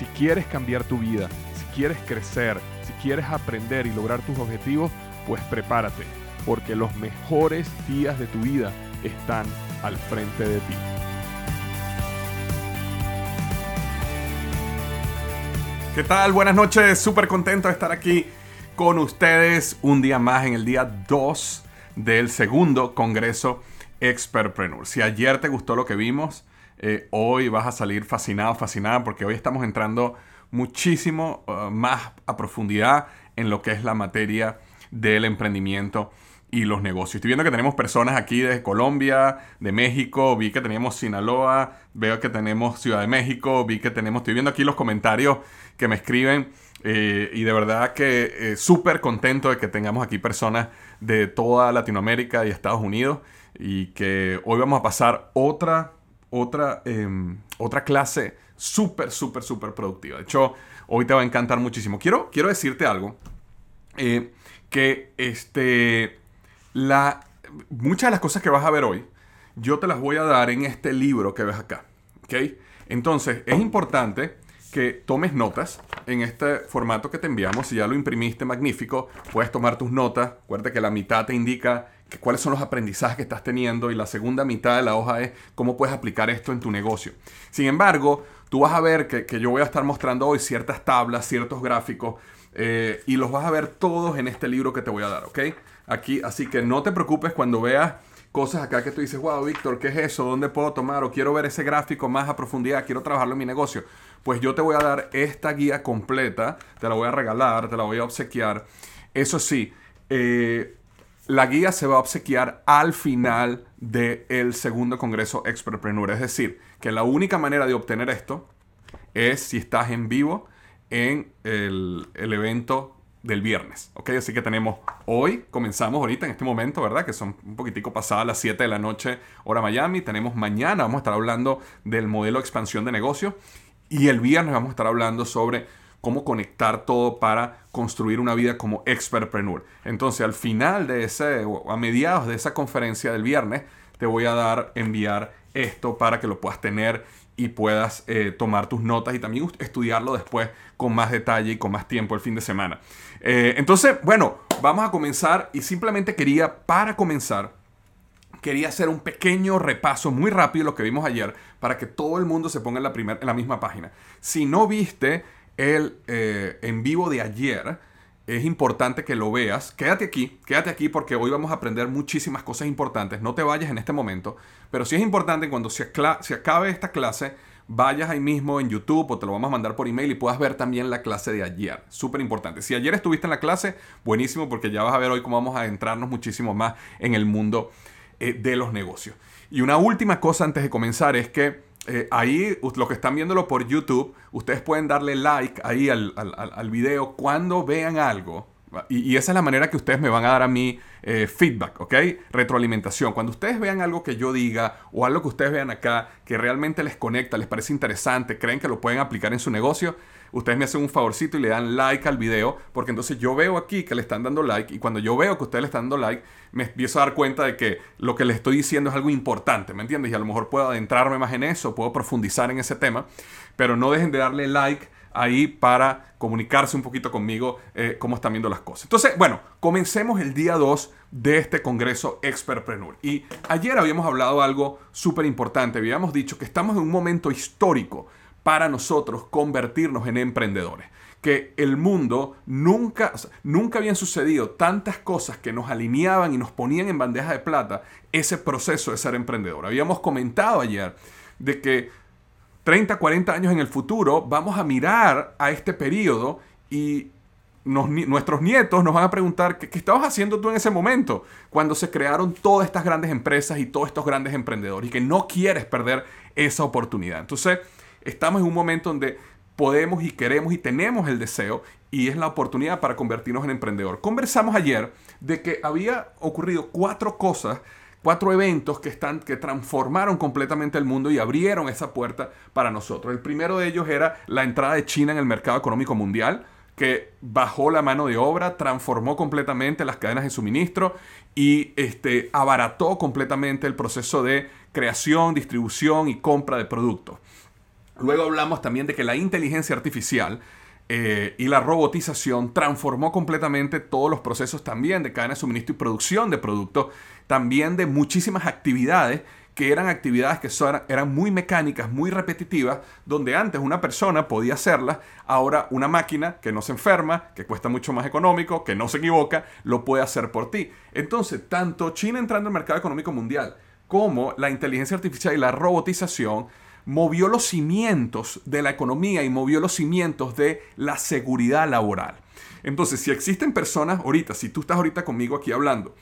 Si quieres cambiar tu vida, si quieres crecer, si quieres aprender y lograr tus objetivos, pues prepárate, porque los mejores días de tu vida están al frente de ti. ¿Qué tal? Buenas noches, súper contento de estar aquí con ustedes un día más en el día 2 del segundo Congreso Expertpreneur. Si ayer te gustó lo que vimos, eh, hoy vas a salir fascinado, fascinada, porque hoy estamos entrando muchísimo uh, más a profundidad en lo que es la materia del emprendimiento y los negocios. Estoy viendo que tenemos personas aquí de Colombia, de México, vi que teníamos Sinaloa, veo que tenemos Ciudad de México, vi que tenemos, estoy viendo aquí los comentarios que me escriben eh, y de verdad que eh, súper contento de que tengamos aquí personas de toda Latinoamérica y Estados Unidos y que hoy vamos a pasar otra, otra, em, otra clase súper, súper, súper productiva. De hecho, hoy te va a encantar muchísimo. Quiero, quiero decirte algo, eh, que este, la, muchas de las cosas que vas a ver hoy, yo te las voy a dar en este libro que ves acá. ¿ok? Entonces, es importante que tomes notas en este formato que te enviamos. Si ya lo imprimiste, magnífico. Puedes tomar tus notas. Acuérdate que la mitad te indica cuáles son los aprendizajes que estás teniendo y la segunda mitad de la hoja es cómo puedes aplicar esto en tu negocio. Sin embargo, tú vas a ver que, que yo voy a estar mostrando hoy ciertas tablas, ciertos gráficos eh, y los vas a ver todos en este libro que te voy a dar, ¿ok? Aquí, así que no te preocupes cuando veas cosas acá que tú dices, wow, Víctor, ¿qué es eso? ¿Dónde puedo tomar? O quiero ver ese gráfico más a profundidad, quiero trabajarlo en mi negocio. Pues yo te voy a dar esta guía completa, te la voy a regalar, te la voy a obsequiar. Eso sí, eh, la guía se va a obsequiar al final del segundo Congreso Expertpreneur. Es decir, que la única manera de obtener esto es si estás en vivo en el, el evento del viernes, ¿ok? Así que tenemos hoy, comenzamos ahorita en este momento, ¿verdad? Que son un poquitico pasadas las 7 de la noche, hora Miami. Tenemos mañana, vamos a estar hablando del modelo de expansión de negocio. Y el viernes vamos a estar hablando sobre cómo conectar todo para construir una vida como expertpreneur. Entonces, al final de ese, o a mediados de esa conferencia del viernes, te voy a dar, enviar esto para que lo puedas tener y puedas eh, tomar tus notas y también estudiarlo después con más detalle y con más tiempo el fin de semana. Eh, entonces, bueno, vamos a comenzar y simplemente quería, para comenzar, quería hacer un pequeño repaso muy rápido de lo que vimos ayer para que todo el mundo se ponga en la, en la misma página. Si no viste el eh, en vivo de ayer, es importante que lo veas. Quédate aquí, quédate aquí porque hoy vamos a aprender muchísimas cosas importantes. No te vayas en este momento, pero sí es importante cuando se, se acabe esta clase, vayas ahí mismo en YouTube o te lo vamos a mandar por email y puedas ver también la clase de ayer. Súper importante. Si ayer estuviste en la clase, buenísimo porque ya vas a ver hoy cómo vamos a entrarnos muchísimo más en el mundo eh, de los negocios. Y una última cosa antes de comenzar es que eh, ahí, los que están viéndolo por YouTube, ustedes pueden darle like ahí al, al, video cuando vean algo. Y, esa es la manera que ustedes me van a dar a mí eh, feedback, ¿ok? Retroalimentación. Cuando ustedes vean algo que yo diga o algo que ustedes vean acá que realmente les conecta, les parece interesante, creen que lo pueden aplicar en su negocio, ustedes me hacen un favorcito y le dan like al video, porque entonces yo veo aquí que le están dando like y cuando yo veo que ustedes le están dando like, me empiezo a dar cuenta de que lo que les estoy diciendo es algo importante, ¿me entiendes? Y a lo mejor puedo adentrarme más en eso, puedo profundizar en ese tema, pero no dejen de darle like ahí para comunicarse un poquito conmigo eh, cómo están viendo las cosas. Entonces, bueno, comencemos el día 2 de este Congreso Expertpreneur. Y ayer habíamos hablado algo súper importante, habíamos dicho que estamos en un momento histórico para nosotros convertirnos en emprendedores. Que el mundo nunca, nunca habían sucedido tantas cosas que nos alineaban y nos ponían en bandeja de plata ese proceso de ser emprendedor. Habíamos comentado ayer de que 30, 40 años en el futuro vamos a mirar a este periodo y nuestros nietos nos van a preguntar ¿qué, ¿qué, estabas haciendo tú en ese momento cuando se crearon todas estas grandes empresas y todos estos grandes emprendedores y que no quieres perder esa oportunidad. Entonces, estamos en un momento donde podemos y queremos y tenemos el deseo y es la oportunidad para convertirnos en emprendedor. Conversamos ayer de que había ocurrido cuatro cosas cuatro eventos que, están, que transformaron completamente el mundo y abrieron esa puerta para nosotros. El primero de ellos era la entrada de China en el mercado económico mundial que bajó la mano de obra, transformó completamente las cadenas de suministro y este, abarató completamente el proceso de creación, distribución y compra de productos. Luego hablamos también de que la inteligencia artificial eh, y la robotización transformó completamente todos los procesos también de cadena de suministro y producción de productos, también de muchísimas actividades que eran actividades que eran muy mecánicas, muy repetitivas, donde antes una persona podía hacerlas, ahora una máquina que no se enferma, que cuesta mucho más económico, que no se equivoca, lo puede hacer por ti. Entonces, tanto China entrando al mercado económico mundial como la inteligencia artificial y la robotización movió los cimientos de la economía y movió los cimientos de la seguridad laboral. Entonces, si existen personas ahorita, si tú estás ahorita conmigo aquí hablando,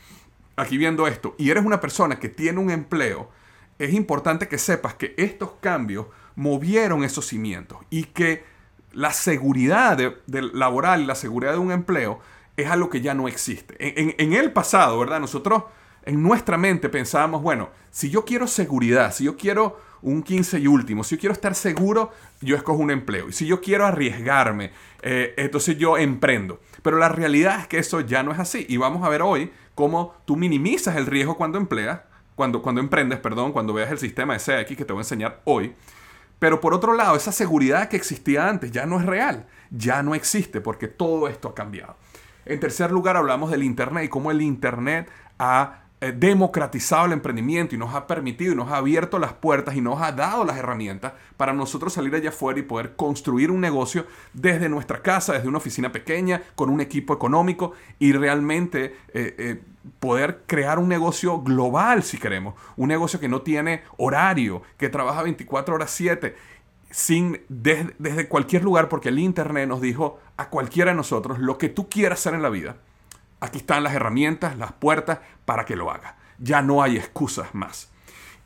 aquí viendo esto, y eres una persona que tiene un empleo, es importante que sepas que estos cambios movieron esos cimientos y que la seguridad laboral y la seguridad de un empleo es algo que ya no existe. En el pasado, ¿verdad? Nosotros en nuestra mente pensábamos, bueno, si yo quiero seguridad, si yo quiero un 15 y último. Si yo quiero estar seguro, yo escojo un empleo. Y si yo quiero arriesgarme, eh, entonces yo emprendo. Pero la realidad es que eso ya no es así. Y vamos a ver hoy cómo tú minimizas el riesgo cuando empleas, cuando, cuando emprendes, perdón, cuando veas el sistema de que te voy a enseñar hoy. Pero por otro lado, esa seguridad que existía antes ya no es real, ya no existe porque todo esto ha cambiado. En tercer lugar, hablamos del Internet y cómo el Internet ha democratizado el emprendimiento y nos ha permitido y nos ha abierto las puertas y nos ha dado las herramientas para nosotros salir allá afuera y poder construir un negocio desde nuestra casa, desde una oficina pequeña, con un equipo económico y realmente eh, eh, poder crear un negocio global si queremos, un negocio que no tiene horario, que trabaja 24 horas 7 sin, desde cualquier lugar, porque el Internet nos dijo a cualquiera de nosotros lo que tú quieras hacer en la vida Aquí están las herramientas, las puertas para que lo haga. Ya no hay excusas más.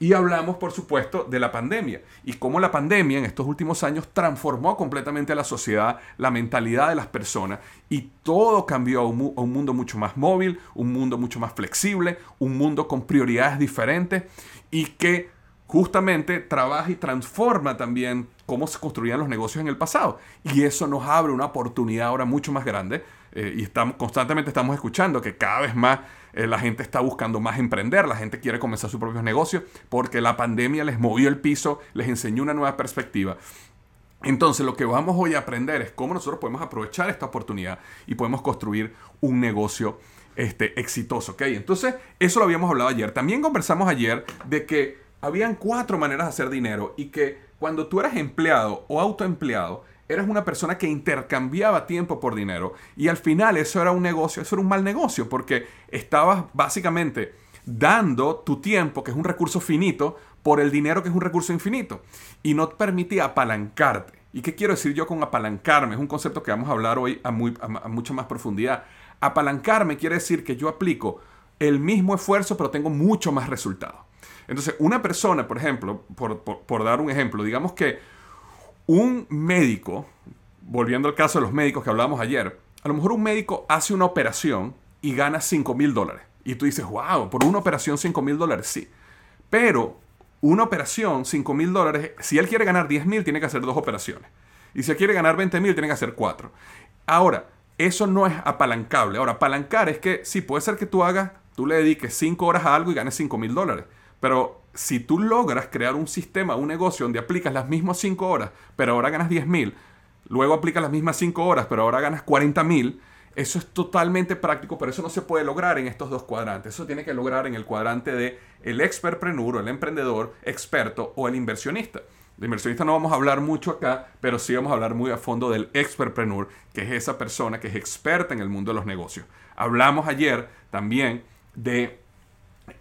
Y hablamos, por supuesto, de la pandemia y cómo la pandemia en estos últimos años transformó completamente la sociedad, la mentalidad de las personas y todo cambió a un, a un, mundo mucho más móvil, un mundo mucho más flexible, un mundo con prioridades diferentes y que justamente trabaja y transforma también cómo se construían los negocios en el pasado. Y eso nos abre una oportunidad ahora mucho más grande eh, y estamos, constantemente estamos escuchando que cada vez más eh, la gente está buscando más emprender, la gente quiere comenzar sus propios negocios porque la pandemia les movió el piso, les enseñó una nueva perspectiva. Entonces lo que vamos hoy a aprender es cómo nosotros podemos aprovechar esta oportunidad y podemos construir un negocio este, exitoso. ¿okay? Entonces eso lo habíamos hablado ayer. También conversamos ayer de que habían cuatro maneras de hacer dinero y que cuando tú eras empleado o autoempleado, eras una persona que intercambiaba tiempo por dinero y al final eso era un negocio, eso era un mal negocio porque estabas básicamente dando tu tiempo, que es un recurso finito, por el dinero que es un recurso infinito y no te permitía apalancarte. ¿Y qué quiero decir yo con apalancarme? Es un concepto que vamos a hablar hoy a, mucha más profundidad. Apalancarme quiere decir que yo aplico el mismo esfuerzo pero tengo mucho más resultado. Entonces, una persona, por ejemplo, por dar un ejemplo, digamos que un médico, volviendo al caso de los médicos que hablábamos ayer, a lo mejor un médico hace una operación y gana 5 mil dólares. Y tú dices, wow, por una operación 5 mil dólares, sí. Pero una operación, 5 mil dólares, si él quiere ganar 10 mil, tiene que hacer dos operaciones. Y si él quiere ganar 20 mil, tiene que hacer cuatro. Ahora, eso no es apalancable. Ahora, apalancar es que sí, puede ser que tú hagas, tú le dediques 5 horas a algo y ganes 5 mil dólares. Pero si tú logras crear un sistema, un negocio donde aplicas las mismas 5 horas, pero ahora ganas 10 mil, luego aplicas las mismas 5 horas, pero ahora ganas 40 mil, eso es totalmente práctico, pero eso no se puede lograr en estos dos cuadrantes. Eso tiene que lograr en el cuadrante de el expertpreneur, el emprendedor, experto o el inversionista. De inversionista no vamos a hablar mucho acá, pero sí vamos a hablar muy a fondo del expertpreneur, que es esa persona que es experta en el mundo de los negocios. Hablamos ayer también de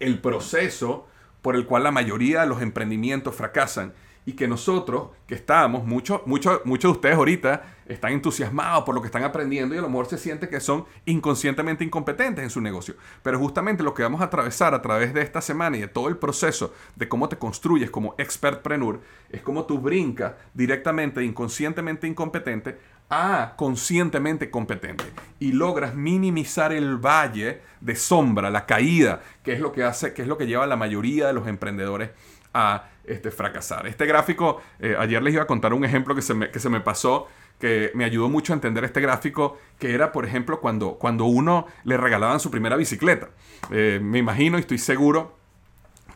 el proceso por el cual la mayoría de los emprendimientos fracasan y que nosotros que estamos, muchos mucho, muchos de ustedes ahorita están entusiasmados por lo que están aprendiendo y a lo mejor se siente que son inconscientemente incompetentes en su negocio. Pero justamente lo que vamos a atravesar a través de esta semana y de todo el proceso de cómo te construyes como expertpreneur es cómo tú brincas directamente inconscientemente incompetente a conscientemente competente y logras minimizar el valle de sombra, la caída, que es lo que hace, que es lo que lleva a la mayoría de los emprendedores a este, fracasar. Este gráfico, eh, ayer les iba a contar un ejemplo que se, me, que se me pasó, que me ayudó mucho a entender este gráfico, que era, por ejemplo, cuando, cuando uno le regalaban su primera bicicleta. Eh, me imagino y estoy seguro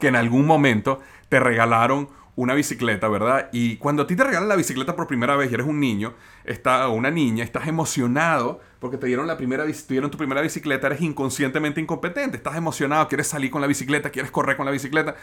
que en algún momento te regalaron una bicicleta, ¿verdad? Y cuando a ti te regalan la bicicleta por primera vez y eres un niño, está, o una niña, estás emocionado porque te dieron, la primera, tu primera bicicleta, eres inconscientemente incompetente, estás emocionado, quieres salir con la bicicleta, quieres correr con la bicicleta.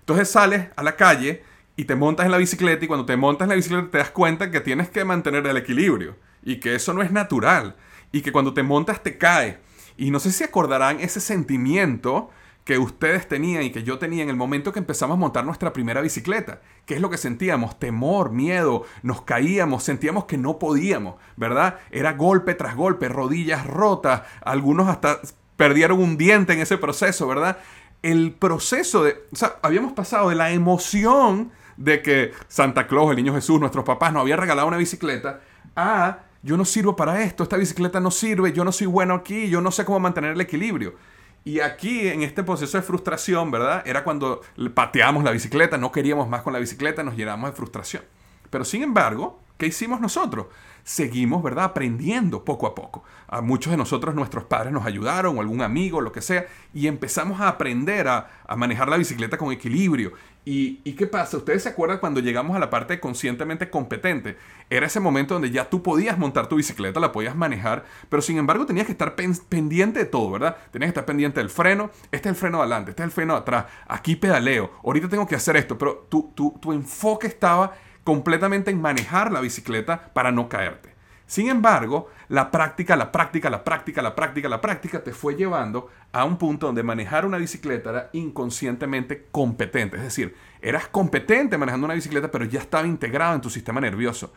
Entonces sales a la calle y te montas en la bicicleta y cuando te montas en la bicicleta te das cuenta que tienes que mantener el equilibrio y que eso no es natural y que cuando te montas te cae. Y no sé si acordarán ese sentimiento que ustedes tenían y que yo tenía en el momento que empezamos a montar nuestra primera bicicleta. ¿Qué es lo que sentíamos? Temor, miedo, nos caíamos, sentíamos que no podíamos, ¿verdad? Era golpe tras golpe, rodillas rotas, algunos hasta perdieron un diente en ese proceso, ¿verdad? El proceso de, o sea, habíamos pasado de la emoción de que Santa Claus, el niño Jesús, nuestros papás nos habían regalado una bicicleta, a yo no sirvo para esto, esta bicicleta no sirve, yo no soy bueno aquí, yo no sé cómo mantener el equilibrio. Y aquí, en este proceso de frustración, ¿verdad? Era cuando pateamos la bicicleta, no queríamos más con la bicicleta, nos llenamos de frustración. Pero sin embargo, ¿qué hicimos nosotros? Seguimos, ¿verdad? Aprendiendo poco a poco. A muchos de nosotros, nuestros padres nos ayudaron, o algún amigo, lo que sea, y empezamos a aprender a, manejar la bicicleta con equilibrio. ¿Y, ¿Y, qué pasa? ¿Ustedes se acuerdan cuando llegamos a la parte de conscientemente competente? Era ese momento donde ya tú podías montar tu bicicleta, la podías manejar, pero sin embargo tenías que estar pendiente de todo, ¿verdad? Tenías que estar pendiente del freno, este es el freno de adelante, este es el freno atrás, aquí pedaleo, ahorita tengo que hacer esto, pero tu, tu, tu enfoque estaba completamente en manejar la bicicleta para no caerte. Sin embargo, la práctica, la práctica, la práctica, la práctica, la práctica te fue llevando a un punto donde manejar una bicicleta era inconscientemente competente. Es decir, eras competente manejando una bicicleta, pero ya estaba integrado en tu sistema nervioso.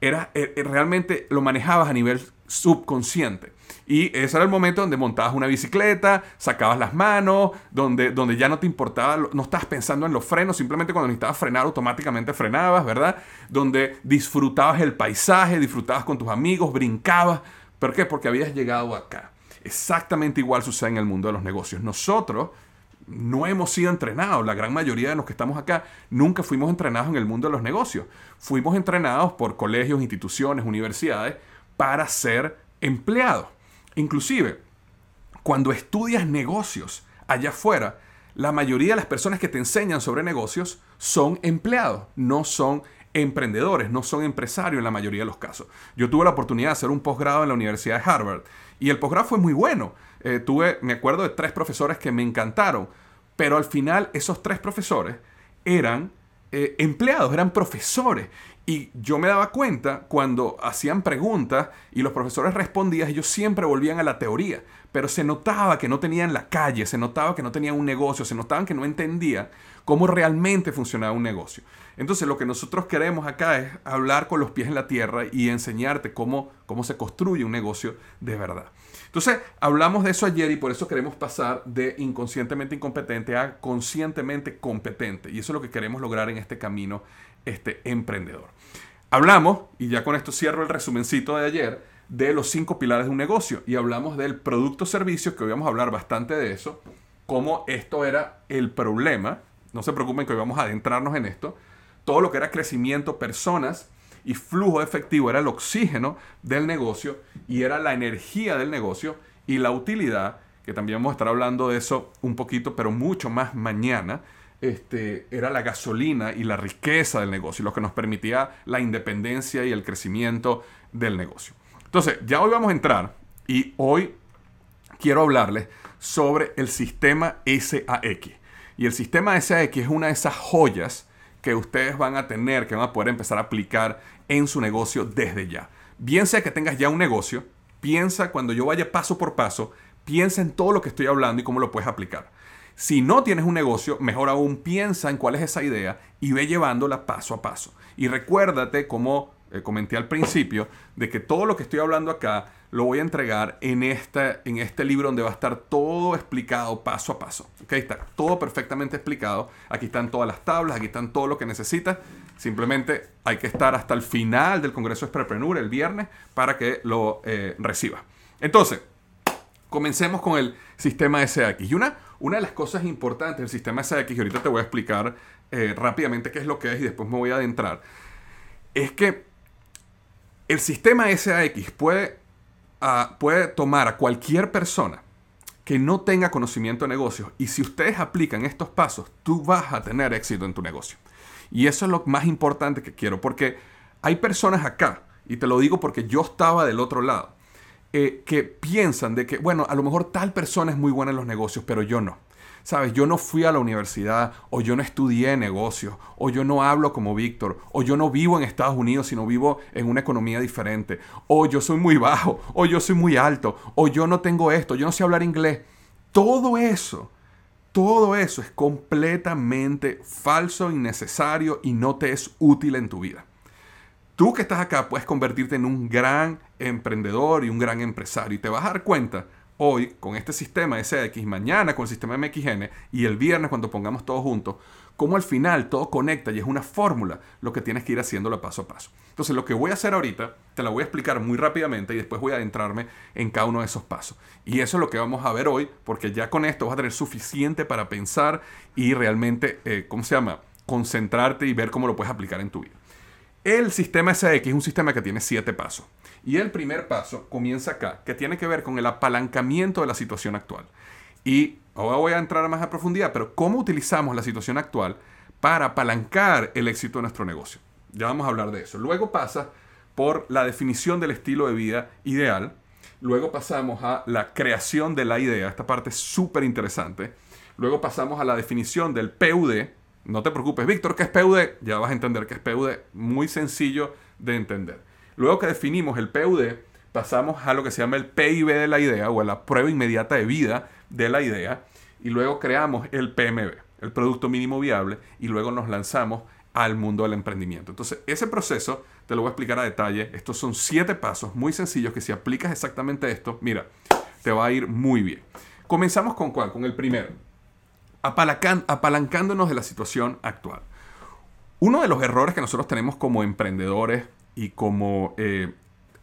Era, eh, eh, realmente lo manejabas a nivel subconsciente. Y ese era el momento donde montabas una bicicleta, sacabas las manos, donde, donde ya no te importaba, no estabas pensando en los frenos, simplemente cuando necesitabas frenar automáticamente frenabas, ¿verdad? Donde disfrutabas el paisaje, disfrutabas con tus amigos, brincabas. ¿Por qué? Porque habías llegado acá. Exactamente igual sucede en el mundo de los negocios. Nosotros no hemos sido entrenados. La gran mayoría de los que estamos acá nunca fuimos entrenados en el mundo de los negocios. Fuimos entrenados por colegios, instituciones, universidades para ser empleados. Inclusive, cuando estudias negocios allá afuera, la mayoría de las personas que te enseñan sobre negocios son empleados, no son emprendedores, no son empresarios en la mayoría de los casos. Yo tuve la oportunidad de hacer un posgrado en la Universidad de Harvard y el posgrado fue muy bueno. Eh, tuve, me acuerdo de tres profesores que me encantaron, pero al final esos tres profesores eran eh, empleados, eran profesores. Y yo me daba cuenta cuando hacían preguntas y los profesores respondían, ellos siempre volvían a la teoría, pero se notaba que no tenían la calle, se notaba que no tenían un negocio, se notaban que no entendían cómo realmente funcionaba un negocio. Entonces lo que nosotros queremos acá es hablar con los pies en la tierra y enseñarte cómo, cómo se construye un negocio de verdad. Entonces, hablamos de eso ayer y por eso queremos pasar de inconscientemente incompetente a conscientemente competente. Y eso es lo que queremos lograr en este camino este emprendedor. Hablamos, y ya con esto cierro el resumencito de ayer, de los cinco pilares de un negocio. Y hablamos del producto servicio, que hoy vamos a hablar bastante de eso, cómo esto era el problema. No se preocupen que hoy vamos a adentrarnos en esto. Todo lo que era crecimiento, personas, y flujo efectivo era el oxígeno del negocio y era la energía del negocio y la utilidad, que también vamos a estar hablando de eso un poquito, pero mucho más mañana, este, era la gasolina y la riqueza del negocio, lo que nos permitía la independencia y el crecimiento del negocio. Entonces, ya hoy vamos a entrar y hoy quiero hablarles sobre el sistema SAX. Y el sistema SAX es una de esas joyas que ustedes van a tener, que van a poder empezar a aplicar en su negocio desde ya. Bien sea que tengas ya un negocio, piensa cuando yo vaya paso por paso, piensa en todo lo que estoy hablando y cómo lo puedes aplicar. Si no tienes un negocio, mejor aún piensa en cuál es esa idea y ve llevándola paso a paso. Y recuérdate, como eh, comenté al principio, de que todo lo que estoy hablando acá lo voy a entregar en este, en este libro donde va a estar todo explicado paso a paso. ¿Okay? Está todo perfectamente explicado. Aquí están todas las tablas, aquí están todo lo que necesitas. Simplemente hay que estar hasta el final del Congreso Exprepreneur el viernes para que lo eh, reciba. Entonces, comencemos con el sistema SAX. Y una, una de las cosas importantes del sistema SAX, y ahorita te voy a explicar eh, rápidamente qué es lo que es y después me voy a adentrar, es que el sistema SAX puede, uh, puede tomar a cualquier persona que no tenga conocimiento de negocios y si ustedes aplican estos pasos, tú vas a tener éxito en tu negocio. Y eso es lo más importante que quiero, porque hay personas acá, y te lo digo porque yo estaba del otro lado, eh, que piensan de que, bueno, a lo mejor tal persona es muy buena en los negocios, pero yo no. Sabes, yo no fui a la universidad, o yo no estudié negocios, o yo no hablo como Víctor, o yo no vivo en Estados Unidos, sino vivo en una economía diferente, o yo soy muy bajo, o yo soy muy alto, o yo no tengo esto, yo no sé hablar inglés. Todo eso, todo eso es completamente falso, innecesario y no te es útil en tu vida. Tú que estás acá puedes convertirte en un gran emprendedor y un gran empresario y te vas a dar cuenta hoy con este sistema SX, mañana con el sistema MXN y el viernes cuando pongamos todo juntos, cómo al final todo conecta y es una fórmula lo que tienes que ir haciéndolo paso a paso. Entonces lo que voy a hacer ahorita, te lo voy a explicar muy rápidamente y después voy a adentrarme en cada uno de esos pasos. Y eso es lo que vamos a ver hoy, porque ya con esto vas a tener suficiente para pensar y realmente, eh, ¿cómo se llama? Concentrarte y ver cómo lo puedes aplicar en tu vida. El sistema SX es un sistema que tiene siete pasos. Y el primer paso comienza acá, que tiene que ver con el apalancamiento de la situación actual. Y ahora voy a entrar más a profundidad, pero ¿cómo utilizamos la situación actual para apalancar el éxito de nuestro negocio? Ya vamos a hablar de eso. Luego pasa por la definición del estilo de vida ideal. Luego pasamos a la creación de la idea. Esta parte es súper interesante. Luego pasamos a la definición del PUD. No te preocupes, Víctor, ¿qué es PUD? Ya vas a entender qué es PUD. Muy sencillo de entender. Luego que definimos el PUD, pasamos a lo que se llama el PIB de la idea o a la prueba inmediata de vida de la idea. Y luego creamos el PMB, el Producto Mínimo Viable, y luego nos lanzamos al mundo del emprendimiento. Entonces, ese proceso te lo voy a explicar a detalle. Estos son siete pasos muy sencillos que si aplicas exactamente esto, mira, te va a ir muy bien. Comenzamos con cuál? Con el primero. apalancándonos de la situación actual. Uno de los errores que nosotros tenemos como emprendedores y como eh,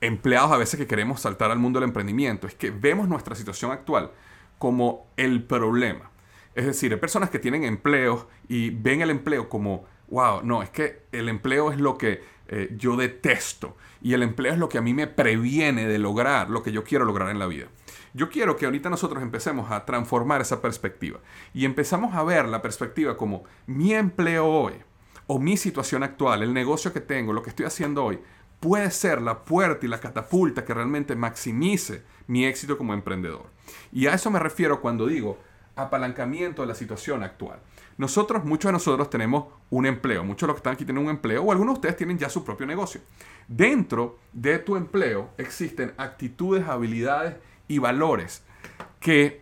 empleados a veces que queremos saltar al mundo del emprendimiento es que vemos nuestra situación actual como el problema. Es decir, hay personas que tienen empleos y ven el empleo como, wow, no, es que el empleo es lo que eh, yo detesto y el empleo es lo que a mí me previene de lograr lo que yo quiero lograr en la vida. Yo quiero que ahorita nosotros empecemos a transformar esa perspectiva y empezamos a ver la perspectiva como mi empleo hoy o mi situación actual, el negocio que tengo, lo que estoy haciendo hoy, puede ser la puerta y la catapulta que realmente maximice mi éxito como emprendedor. Y a eso me refiero cuando digo apalancamiento de la situación actual. Nosotros, muchos de nosotros tenemos un empleo, muchos de los que están aquí tienen un empleo o algunos de ustedes tienen ya su propio negocio. Dentro de tu empleo existen actitudes, habilidades y valores que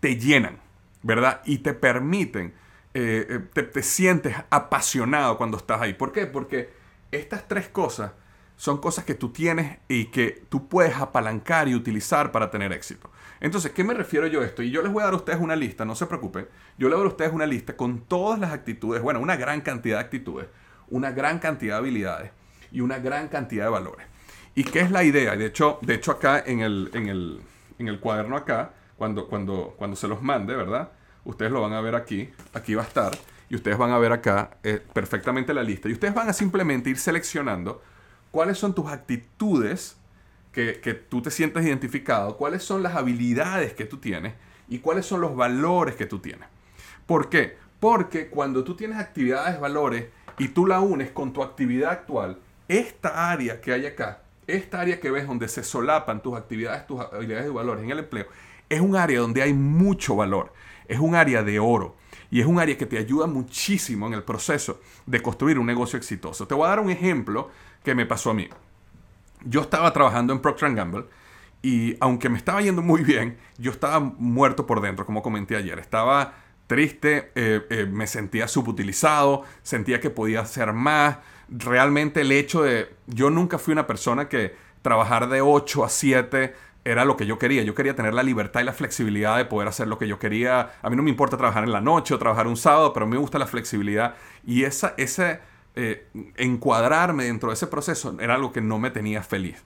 te llenan, ¿verdad? Y te permiten eh, eh, te, te, sientes apasionado cuando estás ahí. ¿Por qué? Porque estas tres cosas son cosas que tú tienes y que tú puedes apalancar y utilizar para tener éxito. Entonces, ¿qué me refiero yo a esto? Y yo les voy a dar a ustedes una lista, no se preocupen. Yo les voy a dar a ustedes una lista con todas las actitudes, bueno, una gran cantidad de actitudes, una gran cantidad de habilidades y una gran cantidad de valores. ¿Y qué es la idea? De hecho, de hecho acá en el, en el, en el cuaderno acá, cuando, cuando, cuando se los mande, ¿verdad? Ustedes lo van a ver aquí, aquí va a estar, y ustedes van a ver acá eh, perfectamente la lista. Y ustedes van a simplemente ir seleccionando cuáles son tus actitudes que, que tú te sientes identificado, cuáles son las habilidades que tú tienes y cuáles son los valores que tú tienes. ¿Por qué? Porque cuando tú tienes actividades, valores y tú la unes con tu actividad actual, esta área que hay acá, esta área que ves donde se solapan tus actividades, tus habilidades y valores en el empleo, es un área donde hay mucho valor es un área de oro y es un área que te ayuda muchísimo en el proceso de construir un negocio exitoso. Te voy a dar un ejemplo que me pasó a mí. Yo estaba trabajando en Procter Gamble Y aunque me estaba yendo muy bien, yo estaba muerto por dentro, como comenté ayer. Estaba triste, eh, eh, me sentía subutilizado, sentía que podía hacer más. Realmente el hecho de... Yo nunca fui una persona que trabajar de 8 a 7 era lo que yo quería. Yo quería tener la libertad y la flexibilidad de poder hacer lo que yo quería. A mí no me importa trabajar en la noche o trabajar un sábado, pero me gusta la flexibilidad. Y esa, ese eh, encuadrarme dentro de ese proceso era algo que no me tenía feliz.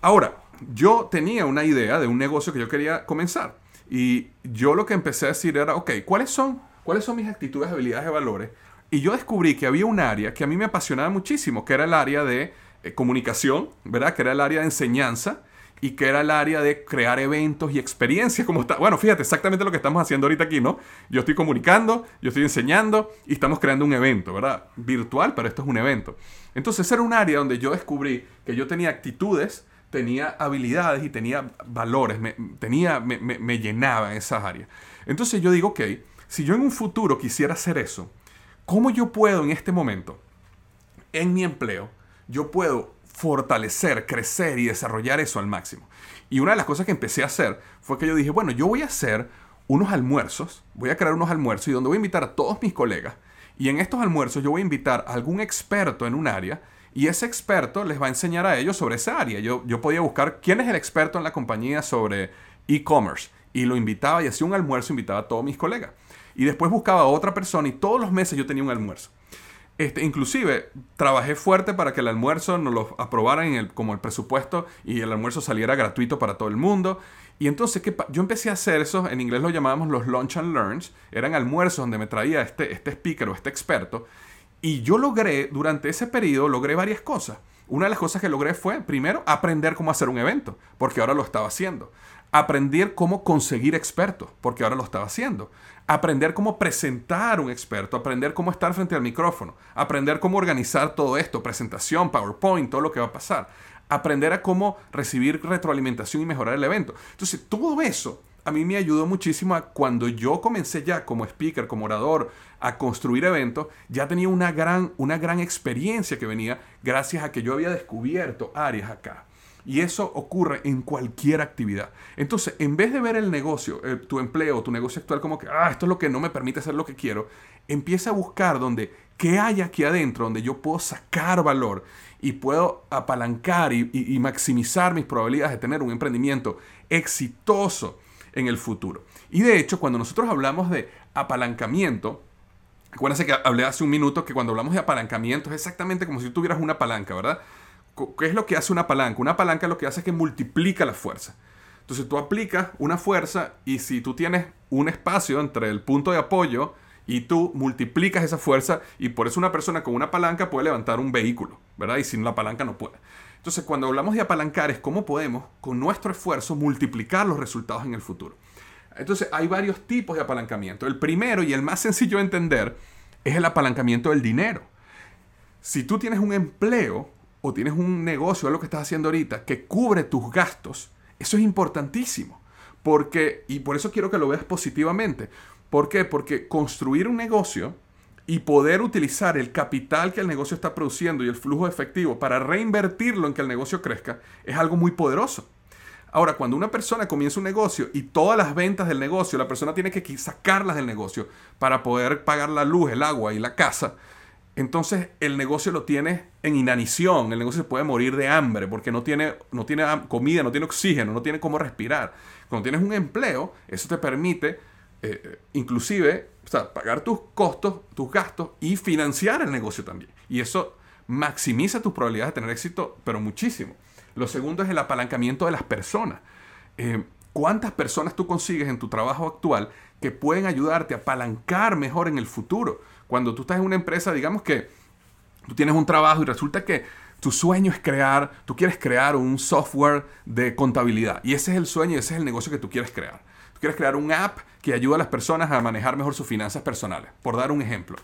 Ahora, yo tenía una idea de un negocio que yo quería comenzar. Y yo lo que empecé a decir era, ok, ¿cuáles son, ¿cuáles son mis actitudes, habilidades y valores? Y yo descubrí que había un área que a mí me apasionaba muchísimo, que era el área de eh, comunicación, ¿verdad? Que era el área de enseñanza y que era el área de crear eventos y experiencias como está. Bueno, fíjate, exactamente lo que estamos haciendo ahorita aquí, ¿no? Yo estoy comunicando, yo estoy enseñando y estamos creando un evento, ¿verdad? Virtual, pero esto es un evento. Entonces era un área donde yo descubrí que yo tenía actitudes, tenía habilidades y tenía valores, me, tenía, me, llenaba en esas áreas. Entonces yo digo, ok, si yo en un futuro quisiera hacer eso, ¿cómo yo puedo en este momento, en mi empleo, yo puedo fortalecer, crecer y desarrollar eso al máximo. Y una de las cosas que empecé a hacer fue que yo dije, bueno, yo voy a hacer unos almuerzos, voy a crear unos almuerzos y donde voy a invitar a todos mis colegas. Y en estos almuerzos yo voy a invitar a algún experto en un área y ese experto les va a enseñar a ellos sobre esa área. Yo, yo podía buscar quién es el experto en la compañía sobre e-commerce y lo invitaba y hacía un almuerzo, invitaba a todos mis colegas. Y después buscaba a otra persona y todos los meses yo tenía un almuerzo. Este, inclusive trabajé fuerte para que el almuerzo nos lo aprobaran en el, como el presupuesto y el almuerzo saliera gratuito para todo el mundo. Y entonces ¿qué yo empecé a hacer eso, en inglés lo llamábamos los lunch and learns, eran almuerzos donde me traía este, este speaker o este experto. Y yo logré, durante ese periodo, logré varias cosas. Una de las cosas que logré fue, primero, aprender cómo hacer un evento, porque ahora lo estaba haciendo. Aprender cómo conseguir expertos, porque ahora lo estaba haciendo aprender cómo presentar un experto, aprender cómo estar frente al micrófono, aprender cómo organizar todo esto, presentación, PowerPoint, todo lo que va a pasar, aprender a cómo recibir retroalimentación y mejorar el evento. Entonces, todo eso a mí me ayudó muchísimo cuando yo comencé ya como speaker, como orador, a construir eventos, ya tenía una gran, una gran experiencia que venía gracias a que yo había descubierto áreas acá. Y eso ocurre en cualquier actividad. Entonces, en vez de ver el negocio, eh, tu empleo, tu negocio actual como que, ah, esto es lo que no me permite hacer lo que quiero, empieza a buscar donde, qué hay aquí adentro, donde yo puedo sacar valor y puedo apalancar y, maximizar mis probabilidades de tener un emprendimiento exitoso en el futuro. Y de hecho, cuando nosotros hablamos de apalancamiento, acuérdense que hablé hace un minuto que cuando hablamos de apalancamiento es exactamente como si tuvieras una palanca, ¿verdad? ¿Qué es lo que hace una palanca? Una palanca lo que hace es que multiplica la fuerza. Entonces tú aplicas una fuerza y si tú tienes un espacio entre el punto de apoyo y tú multiplicas esa fuerza y por eso una persona con una palanca puede levantar un vehículo, ¿verdad? Y sin la palanca no puede. Entonces cuando hablamos de apalancar es cómo podemos con nuestro esfuerzo multiplicar los resultados en el futuro. Entonces hay varios tipos de apalancamiento. El primero y el más sencillo de entender es el apalancamiento del dinero. Si tú tienes un empleo, o tienes un negocio, lo que estás haciendo ahorita, que cubre tus gastos, eso es importantísimo. Porque, y por eso quiero que lo veas positivamente. ¿Por qué? Porque construir un negocio y poder utilizar el capital que el negocio está produciendo y el flujo efectivo para reinvertirlo en que el negocio crezca es algo muy poderoso. Ahora, cuando una persona comienza un negocio y todas las ventas del negocio, la persona tiene que sacarlas del negocio para poder pagar la luz, el agua y la casa, entonces el negocio lo tiene en inanición, el negocio se puede morir de hambre porque no tiene, no tiene comida, no tiene oxígeno, no tiene cómo respirar. Cuando tienes un empleo, eso te permite eh, inclusive pagar tus costos, tus gastos y financiar el negocio también. Y eso maximiza tus probabilidades de tener éxito, pero muchísimo. Lo segundo es el apalancamiento de las personas. Eh, ¿Cuántas personas tú consigues en tu trabajo actual que pueden ayudarte a apalancar mejor en el futuro? Cuando tú estás en una empresa, digamos que tú tienes un trabajo y resulta que tu sueño es crear, tú quieres crear un software de contabilidad. Y ese es el sueño y ese es el negocio que tú quieres crear. Quieres crear un app que ayude a las personas a manejar mejor sus finanzas personales, por dar un ejemplo.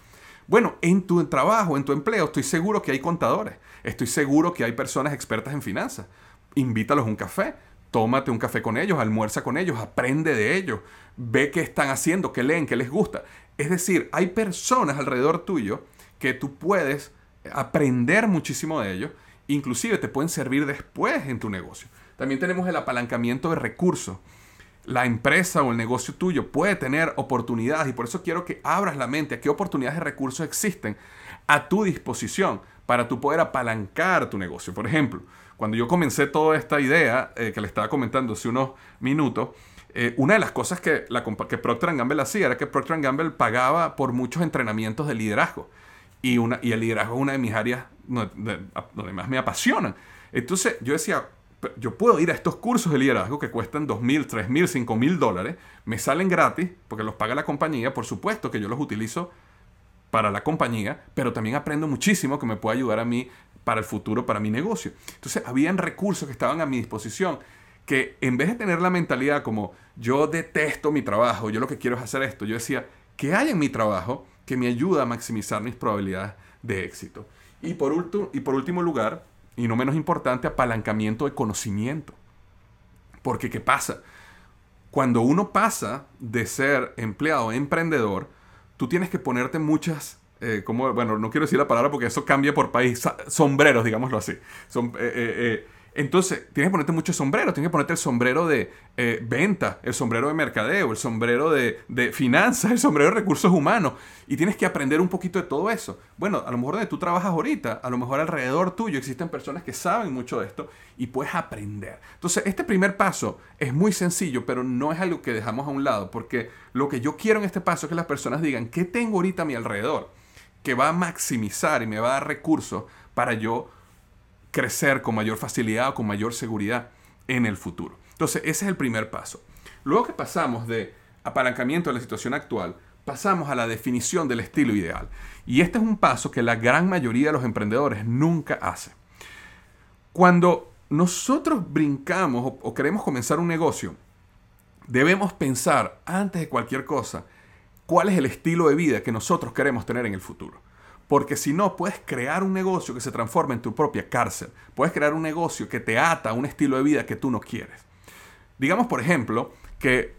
Bueno, en tu trabajo, en tu empleo, estoy seguro que hay contadores. Estoy seguro que hay personas expertas en finanzas. Invítalos a un café, tómate un café con ellos, almuerza con ellos, aprende de ellos, ve qué están haciendo, qué leen, qué les gusta. Es decir, hay personas alrededor tuyo que tú puedes aprender muchísimo de ellos, inclusive te pueden servir después en tu negocio. también tenemos el apalancamiento de recursos. La empresa o el negocio tuyo puede tener oportunidades y por eso quiero que abras la mente a qué oportunidades de recursos existen a tu disposición para tú poder apalancar tu negocio. Por ejemplo, cuando yo comencé toda esta idea eh, que le estaba comentando hace unos minutos, eh, una de las cosas que, la, que Procter Gamble hacía era que Procter Gamble pagaba por muchos entrenamientos de liderazgo. Y, una, y el liderazgo es una de mis áreas donde, más me apasionan. Entonces yo decía, yo puedo ir a estos cursos de liderazgo que cuestan 2.000, 3.000, 5.000 dólares, me salen gratis porque los paga la compañía, por supuesto que yo los utilizo para la compañía, pero también aprendo muchísimo que me puede ayudar a mí para el futuro, para mi negocio. Entonces, habían recursos que estaban a mi disposición que en vez de tener la mentalidad como yo detesto mi trabajo, yo lo que quiero es hacer esto, yo decía, ¿qué hay en mi trabajo que me ayuda a maximizar mis probabilidades de éxito? Y por, y por último lugar, y no menos importante, apalancamiento de conocimiento. Porque ¿qué pasa? Cuando uno pasa de ser empleado a emprendedor, tú tienes que ponerte muchas, eh, como, bueno, no quiero decir la palabra porque eso cambia por país, sombreros, digámoslo así. Son, eh, eh, entonces, tienes que ponerte muchos sombreros. Tienes que ponerte el sombrero de venta, el sombrero de mercadeo, el sombrero de, de, finanzas, el sombrero de recursos humanos. Y tienes que aprender un poquito de todo eso. Bueno, a lo mejor donde tú trabajas ahorita, a lo mejor alrededor tuyo existen personas que saben mucho de esto y puedes aprender. Entonces, este primer paso es muy sencillo, pero no es algo que dejamos a un lado, porque lo que yo quiero en este paso es que las personas digan, ¿qué tengo ahorita a mi alrededor? Que va a maximizar y me va a dar recursos para yo crecer con mayor facilidad o con mayor seguridad en el futuro. Entonces, ese es el primer paso. Luego que pasamos de apalancamiento de la situación actual, pasamos a la definición del estilo ideal. Y este es un paso que la gran mayoría de los emprendedores nunca hace. Cuando nosotros brincamos o, queremos comenzar un negocio, debemos pensar antes de cualquier cosa cuál es el estilo de vida que nosotros queremos tener en el futuro. Porque si no, puedes crear un negocio que se transforme en tu propia cárcel. Puedes crear un negocio que te ata a un estilo de vida que tú no quieres. Digamos, por ejemplo, que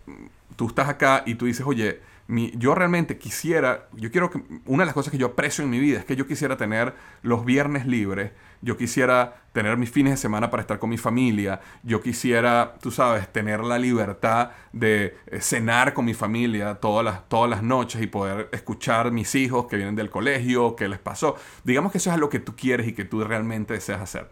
tú estás acá y tú dices, oye, yo realmente quisiera, yo quiero que, una de las cosas que yo aprecio en mi vida es que yo quisiera tener los viernes libres, yo quisiera tener mis fines de semana para estar con mi familia, yo quisiera, tú sabes, tener la libertad de eh, cenar con mi familia todas las, todas las noches y poder escuchar mis hijos que vienen del colegio, qué les pasó. Digamos que eso es lo que tú quieres y que tú realmente deseas hacer.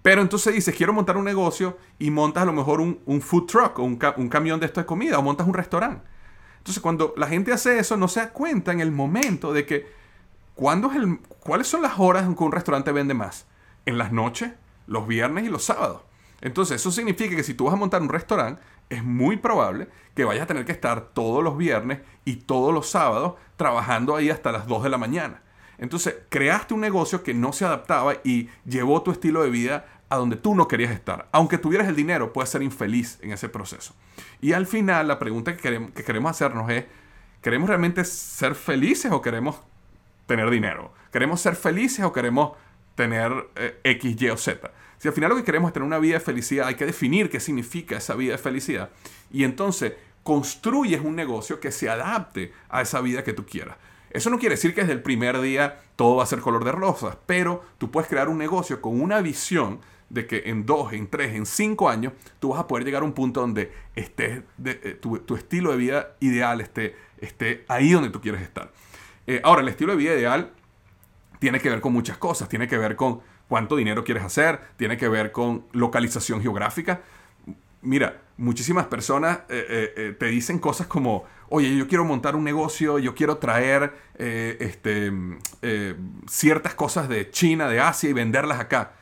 Pero entonces dices, quiero montar un negocio y montas a lo mejor un, food truck o un, un camión de esto de comida o montas un restaurante. Entonces, cuando la gente hace eso, no se da cuenta en el momento de que es el, cuáles son las horas en que un restaurante vende más. En las noches, los viernes y los sábados. Entonces, eso significa que si tú vas a montar un restaurante, es muy probable que vayas a tener que estar todos los viernes y todos los sábados trabajando ahí hasta las 2 de la mañana. Entonces, creaste un negocio que no se adaptaba y llevó tu estilo de vida a donde tú no querías estar. Aunque tuvieras el dinero, puedes ser infeliz en ese proceso. Y al final, la pregunta que queremos, que queremos hacernos es, ¿queremos realmente ser felices o queremos tener dinero? ¿Queremos ser felices o queremos tener eh, X, Y o Z? Si al final lo que queremos es tener una vida de felicidad, hay que definir qué significa esa vida de felicidad. Y entonces construyes un negocio que se adapte a esa vida que tú quieras. Eso no quiere decir que desde el primer día todo va a ser color de rosas, pero tú puedes crear un negocio con una visión de que en dos, en tres, en cinco años, tú vas a poder llegar a un punto donde estés eh, tu, estilo de vida ideal esté, esté ahí donde tú quieres estar. Eh, ahora, el estilo de vida ideal tiene que ver con muchas cosas. Tiene que ver con cuánto dinero quieres hacer, tiene que ver con localización geográfica. Mira, muchísimas personas eh, te dicen cosas como, oye, yo quiero montar un negocio, yo quiero traer este, ciertas cosas de China, de Asia y venderlas acá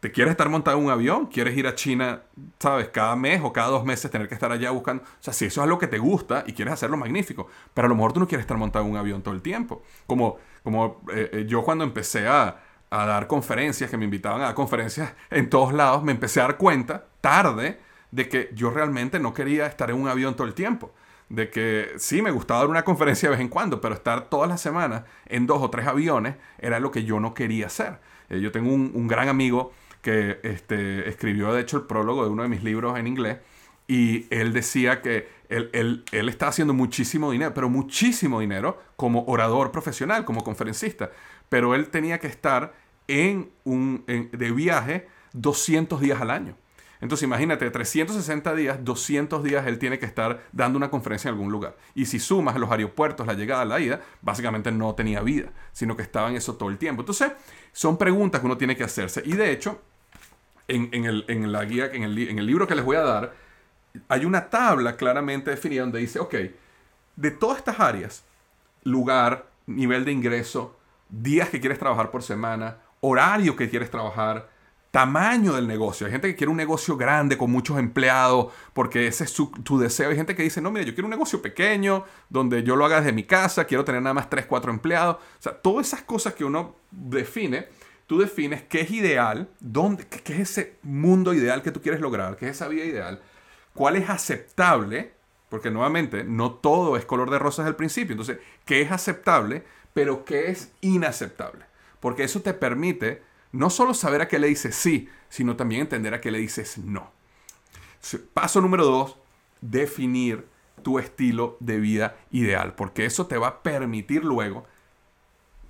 te quieres estar montado en un avión, quieres ir a China, sabes, cada mes o cada dos meses tener que estar allá buscando. O sea, si eso es algo que te gusta y quieres hacerlo magnífico, pero a lo mejor tú no quieres estar montado en un avión todo el tiempo. Como, como eh, eh, yo cuando empecé a, a, dar conferencias, que me invitaban a dar conferencias en todos lados, me empecé a dar cuenta tarde de que yo realmente no quería estar en un avión todo el tiempo. De que sí, me gustaba dar una conferencia de vez en cuando, pero estar todas las semanas en dos o tres aviones era lo que yo no quería hacer. Eh, yo tengo un, un gran amigo que este, escribió de hecho el prólogo de uno de mis libros en inglés, y él decía que él, él, él está haciendo muchísimo dinero, pero muchísimo dinero como orador profesional, como conferencista, pero él tenía que estar en un, de viaje 200 días al año. Entonces imagínate, 360 días, 200 días él tiene que estar dando una conferencia en algún lugar. Y si sumas los aeropuertos, la llegada, la ida, básicamente no tenía vida, sino que estaba en eso todo el tiempo. Entonces son preguntas que uno tiene que hacerse. Y de hecho, en, en, la guía, en el, en el libro que les voy a dar, hay una tabla claramente definida donde dice, ok, de todas estas áreas, lugar, nivel de ingreso, días que quieres trabajar por semana, horario que quieres trabajar, tamaño del negocio. Hay gente que quiere un negocio grande con muchos empleados porque ese es tu deseo. Hay gente que dice, no, mira, yo quiero un negocio pequeño donde yo lo haga desde mi casa, quiero tener nada más 3, 4 empleados. O sea, todas esas cosas que uno define, tú defines qué es ideal, dónde, qué es ese mundo ideal que tú quieres lograr, qué es esa vida ideal, cuál es aceptable, porque nuevamente no todo es color de rosas al principio. Entonces, ¿qué es aceptable, pero qué es inaceptable? Porque eso te permite no solo saber a qué le dices sí, sino también entender a qué le dices no. Paso número dos, definir tu estilo de vida ideal, porque eso te va a permitir luego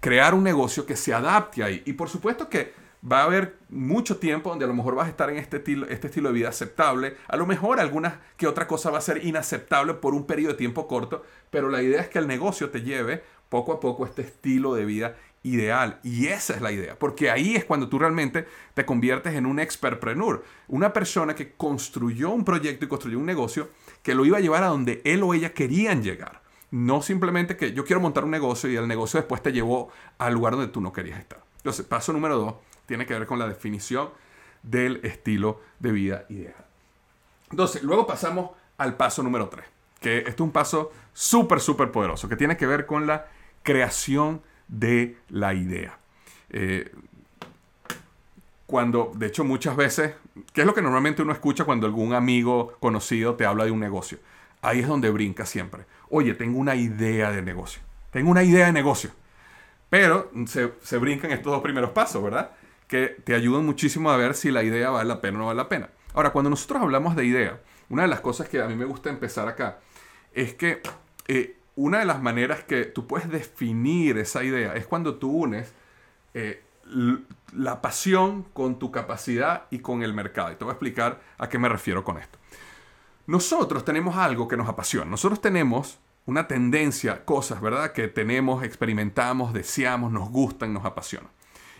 crear un negocio que se adapte ahí. Y por supuesto que va a haber mucho tiempo donde a lo mejor vas a estar en este estilo, este estilo de vida aceptable. A lo mejor alguna que otra cosa va a ser inaceptable por un periodo de tiempo corto, pero la idea es que el negocio te lleve poco a poco este estilo de vida ideal. Y esa es la idea, porque ahí es cuando tú realmente te conviertes en un expertpreneur, una persona que construyó un proyecto y construyó un negocio que lo iba a llevar a donde él o ella querían llegar. No simplemente que yo quiero montar un negocio y el negocio después te llevó al lugar donde tú no querías estar. Entonces, paso número dos tiene que ver con la definición del estilo de vida ideal. Entonces, luego pasamos al paso número tres, que este es un paso súper, súper poderoso, que tiene que ver con la creación de la idea. Eh, cuando, de hecho, muchas veces, ¿qué es lo que normalmente uno escucha cuando algún amigo conocido te habla de un negocio? Ahí es donde brinca siempre. Oye, tengo una idea de negocio. Tengo una idea de negocio. Pero se, se brincan estos dos primeros pasos, ¿verdad? Que te ayudan muchísimo a ver si la idea vale la pena o no vale la pena. Ahora, cuando nosotros hablamos de idea, una de las cosas que a mí me gusta empezar acá es que eh, una de las maneras que tú puedes definir esa idea es cuando tú unes eh, la pasión con tu capacidad y con el mercado. Y te voy a explicar a qué me refiero con esto. Nosotros tenemos algo que nos apasiona. Nosotros tenemos una tendencia, cosas, ¿verdad? Que tenemos, experimentamos, deseamos, nos gustan, nos apasionan.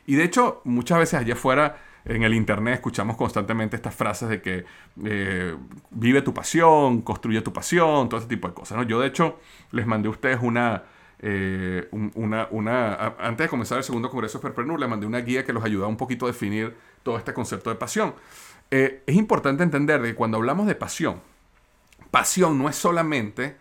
Y de hecho, muchas veces allá afuera en el internet escuchamos constantemente estas frases de que eh, vive tu pasión, construye tu pasión, todo ese tipo de cosas. ¿no? Yo de hecho les mandé a ustedes una, eh, una, una, antes de comenzar el segundo Congreso Superpreneur, les mandé una guía que los ayuda un poquito a definir todo este concepto de pasión. Eh, es importante entender que cuando hablamos de pasión, pasión no es solamente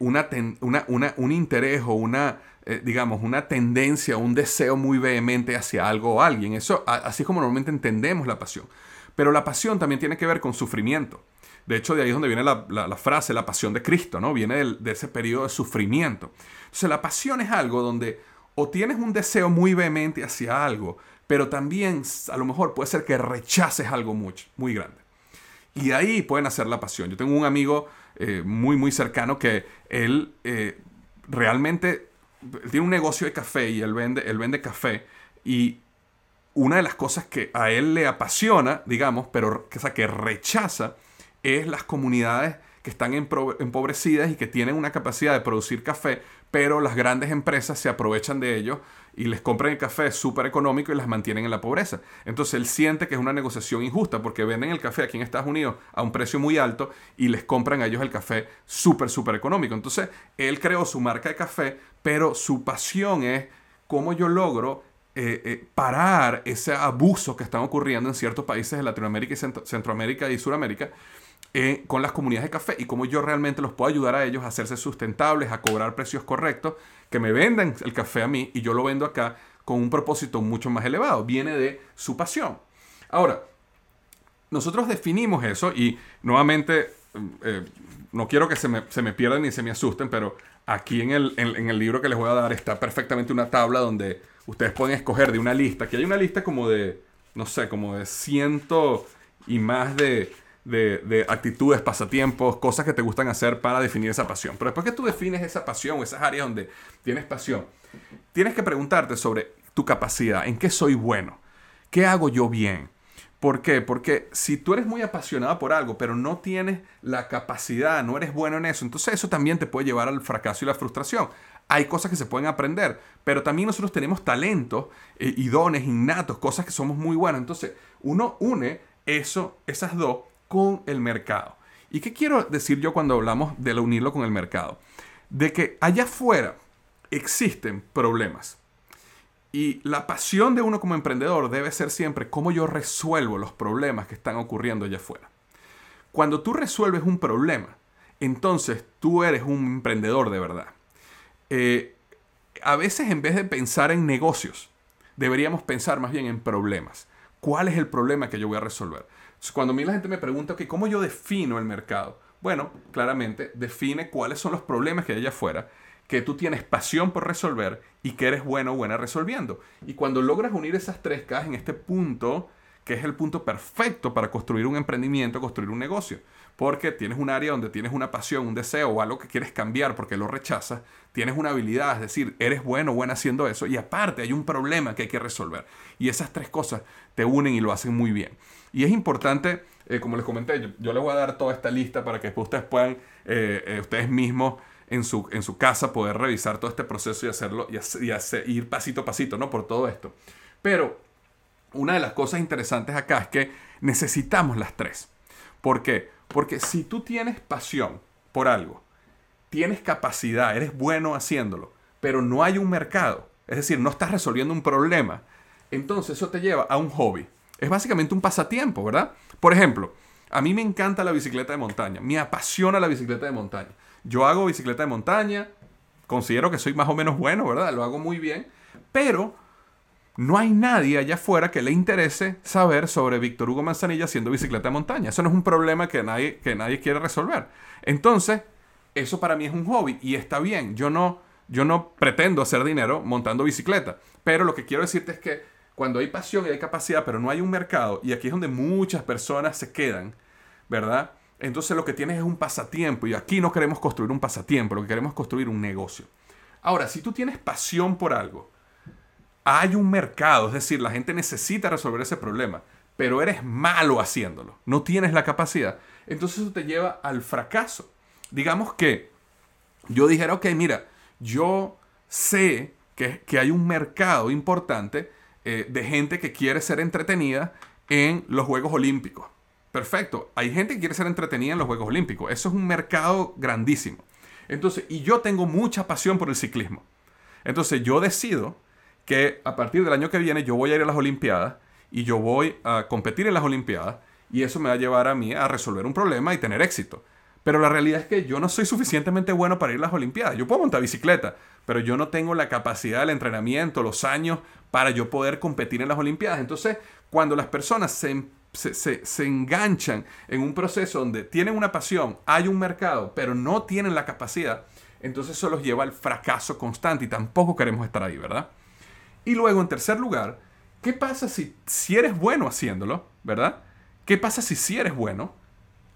una, una, un interés o una eh, digamos, una tendencia, un deseo muy vehemente hacia algo o alguien. Eso, así como normalmente entendemos la pasión. Pero la pasión también tiene que ver con sufrimiento. De hecho, de ahí es donde viene la, frase, la pasión de Cristo, ¿no? Viene de ese periodo de sufrimiento. Entonces, la pasión es algo donde o tienes un deseo muy vehemente hacia algo, pero también a lo mejor puede ser que rechaces algo mucho, muy grande. Y ahí pueden hacer la pasión. Yo tengo un amigo eh, muy, muy cercano que él eh, realmente tiene un negocio de café y él vende, él vende café y una de las cosas que a él le apasiona, digamos, pero que, que rechaza, es las comunidades que están empobrecidas y que tienen una capacidad de producir café, pero las grandes empresas se aprovechan de ellos y les compran el café súper económico y las mantienen en la pobreza. Entonces él siente que es una negociación injusta porque venden el café aquí en Estados Unidos a un precio muy alto y les compran a ellos el café súper, súper económico. Entonces él creó su marca de café, pero su pasión es cómo yo logro eh, eh, parar ese abuso que están ocurriendo en ciertos países de Latinoamérica y Centroamérica y Suramérica eh, con las comunidades de café y cómo yo realmente los puedo ayudar a ellos a hacerse sustentables, a cobrar precios correctos, que me vendan el café a mí y yo lo vendo acá con un propósito mucho más elevado. Viene de su pasión. Ahora, nosotros definimos eso y nuevamente, eh, no quiero que se me, se me, pierdan ni se me asusten, pero aquí en el, en el libro que les voy a dar está perfectamente una tabla donde ustedes pueden escoger de una lista, que hay una lista como de, no sé, como de ciento y más de de, actitudes, pasatiempos, cosas que te gustan hacer para definir esa pasión. Pero después que tú defines esa pasión o esas áreas donde tienes pasión, tienes que preguntarte sobre tu capacidad, en qué soy bueno, qué hago yo bien, ¿Por qué? Porque si tú eres muy apasionado por algo, pero no tienes la capacidad, no eres bueno en eso, entonces eso también te puede llevar al fracaso y la frustración. Hay cosas que se pueden aprender, pero también nosotros tenemos talentos eh, y dones innatos, cosas que somos muy buenos. Entonces, uno une eso, esas dos, con el mercado. ¿Y qué quiero decir yo cuando hablamos de unirlo con el mercado? De que allá afuera existen problemas. Y la pasión de uno como emprendedor debe ser siempre cómo yo resuelvo los problemas que están ocurriendo allá afuera. Cuando tú resuelves un problema, entonces tú eres un emprendedor de verdad. Eh, a veces en vez de pensar en negocios, deberíamos pensar más bien en problemas. ¿Cuál es el problema que yo voy a resolver? Cuando a mí la gente me pregunta, que ¿cómo yo defino el mercado? Bueno, claramente define cuáles son los problemas que hay allá afuera que tú tienes pasión por resolver y que eres bueno o buena resolviendo. Y cuando logras unir esas tres cajas en este punto, que es el punto perfecto para construir un emprendimiento, construir un negocio. Porque tienes un área donde tienes una pasión, un deseo o algo que quieres cambiar porque lo rechazas, tienes una habilidad, es decir, eres bueno o buena haciendo eso y aparte hay un problema que hay que resolver. Y esas tres cosas te unen y lo hacen muy bien. Y es importante, eh, como les comenté, yo, les voy a dar toda esta lista para que ustedes puedan, eh, eh, ustedes mismos, en su, en su casa poder revisar todo este proceso y hacerlo y, ir pasito a pasito, ¿no? Por todo esto. Pero una de las cosas interesantes acá es que necesitamos las tres. ¿Por qué? Porque si tú tienes pasión por algo, tienes capacidad, eres bueno haciéndolo, pero no hay un mercado, es decir, no estás resolviendo un problema, entonces eso te lleva a un hobby. Es básicamente un pasatiempo, ¿verdad? Por ejemplo, a mí me encanta la bicicleta de montaña, me apasiona la bicicleta de montaña. Yo hago bicicleta de montaña, considero que soy más o menos bueno, ¿verdad? Lo hago muy bien, pero no hay nadie allá afuera que le interese saber sobre Víctor Hugo Manzanilla haciendo bicicleta de montaña. Eso no es un problema que nadie, que nadie quiere resolver. Entonces, eso para mí es un hobby y está bien. Yo no, yo no pretendo hacer dinero montando bicicleta, pero lo que quiero decirte es que cuando hay pasión y hay capacidad, pero no hay un mercado, y aquí es donde muchas personas se quedan, ¿verdad? Entonces lo que tienes es un pasatiempo y aquí no queremos construir un pasatiempo, lo que queremos es construir un negocio. Ahora, si tú tienes pasión por algo, hay un mercado, es decir, la gente necesita resolver ese problema, pero eres malo haciéndolo, no tienes la capacidad, entonces eso te lleva al fracaso. Digamos que yo dijera, ok, mira, yo sé que, hay un mercado importante eh, de gente que quiere ser entretenida en los Juegos Olímpicos. Perfecto. Hay gente que quiere ser entretenida en los Juegos Olímpicos. Eso es un mercado grandísimo. Entonces, y yo tengo mucha pasión por el ciclismo. Entonces, yo decido que a partir del año que viene yo voy a ir a las Olimpiadas y yo voy a competir en las Olimpiadas y eso me va a llevar a mí a resolver un problema y tener éxito. Pero la realidad es que yo no soy suficientemente bueno para ir a las Olimpiadas. Yo puedo montar bicicleta, pero yo no tengo la capacidad, el entrenamiento, los años para yo poder competir en las Olimpiadas. Entonces, cuando las personas se se, enganchan en un proceso donde tienen una pasión, hay un mercado, pero no tienen la capacidad, entonces eso los lleva al fracaso constante y tampoco queremos estar ahí, ¿verdad? Y luego, en tercer lugar, ¿qué pasa si, si eres bueno haciéndolo, ¿verdad? ¿Qué pasa si si eres bueno,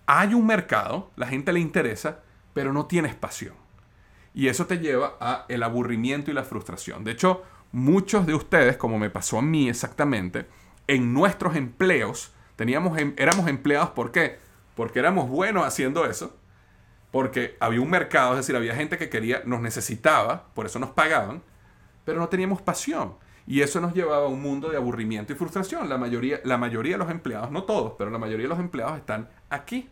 hay un mercado, la gente le interesa, pero no tienes pasión? Y eso te lleva a el aburrimiento y la frustración. De hecho, muchos de ustedes, como me pasó a mí exactamente, en nuestros empleos, Teníamos, em, éramos empleados, ¿por qué? Porque éramos buenos haciendo eso, porque había un mercado, es decir, había gente que quería, nos necesitaba, por eso nos pagaban, pero no teníamos pasión. Y eso nos llevaba a un mundo de aburrimiento y frustración. La mayoría, la mayoría de los empleados, no todos, pero la mayoría de los empleados están aquí.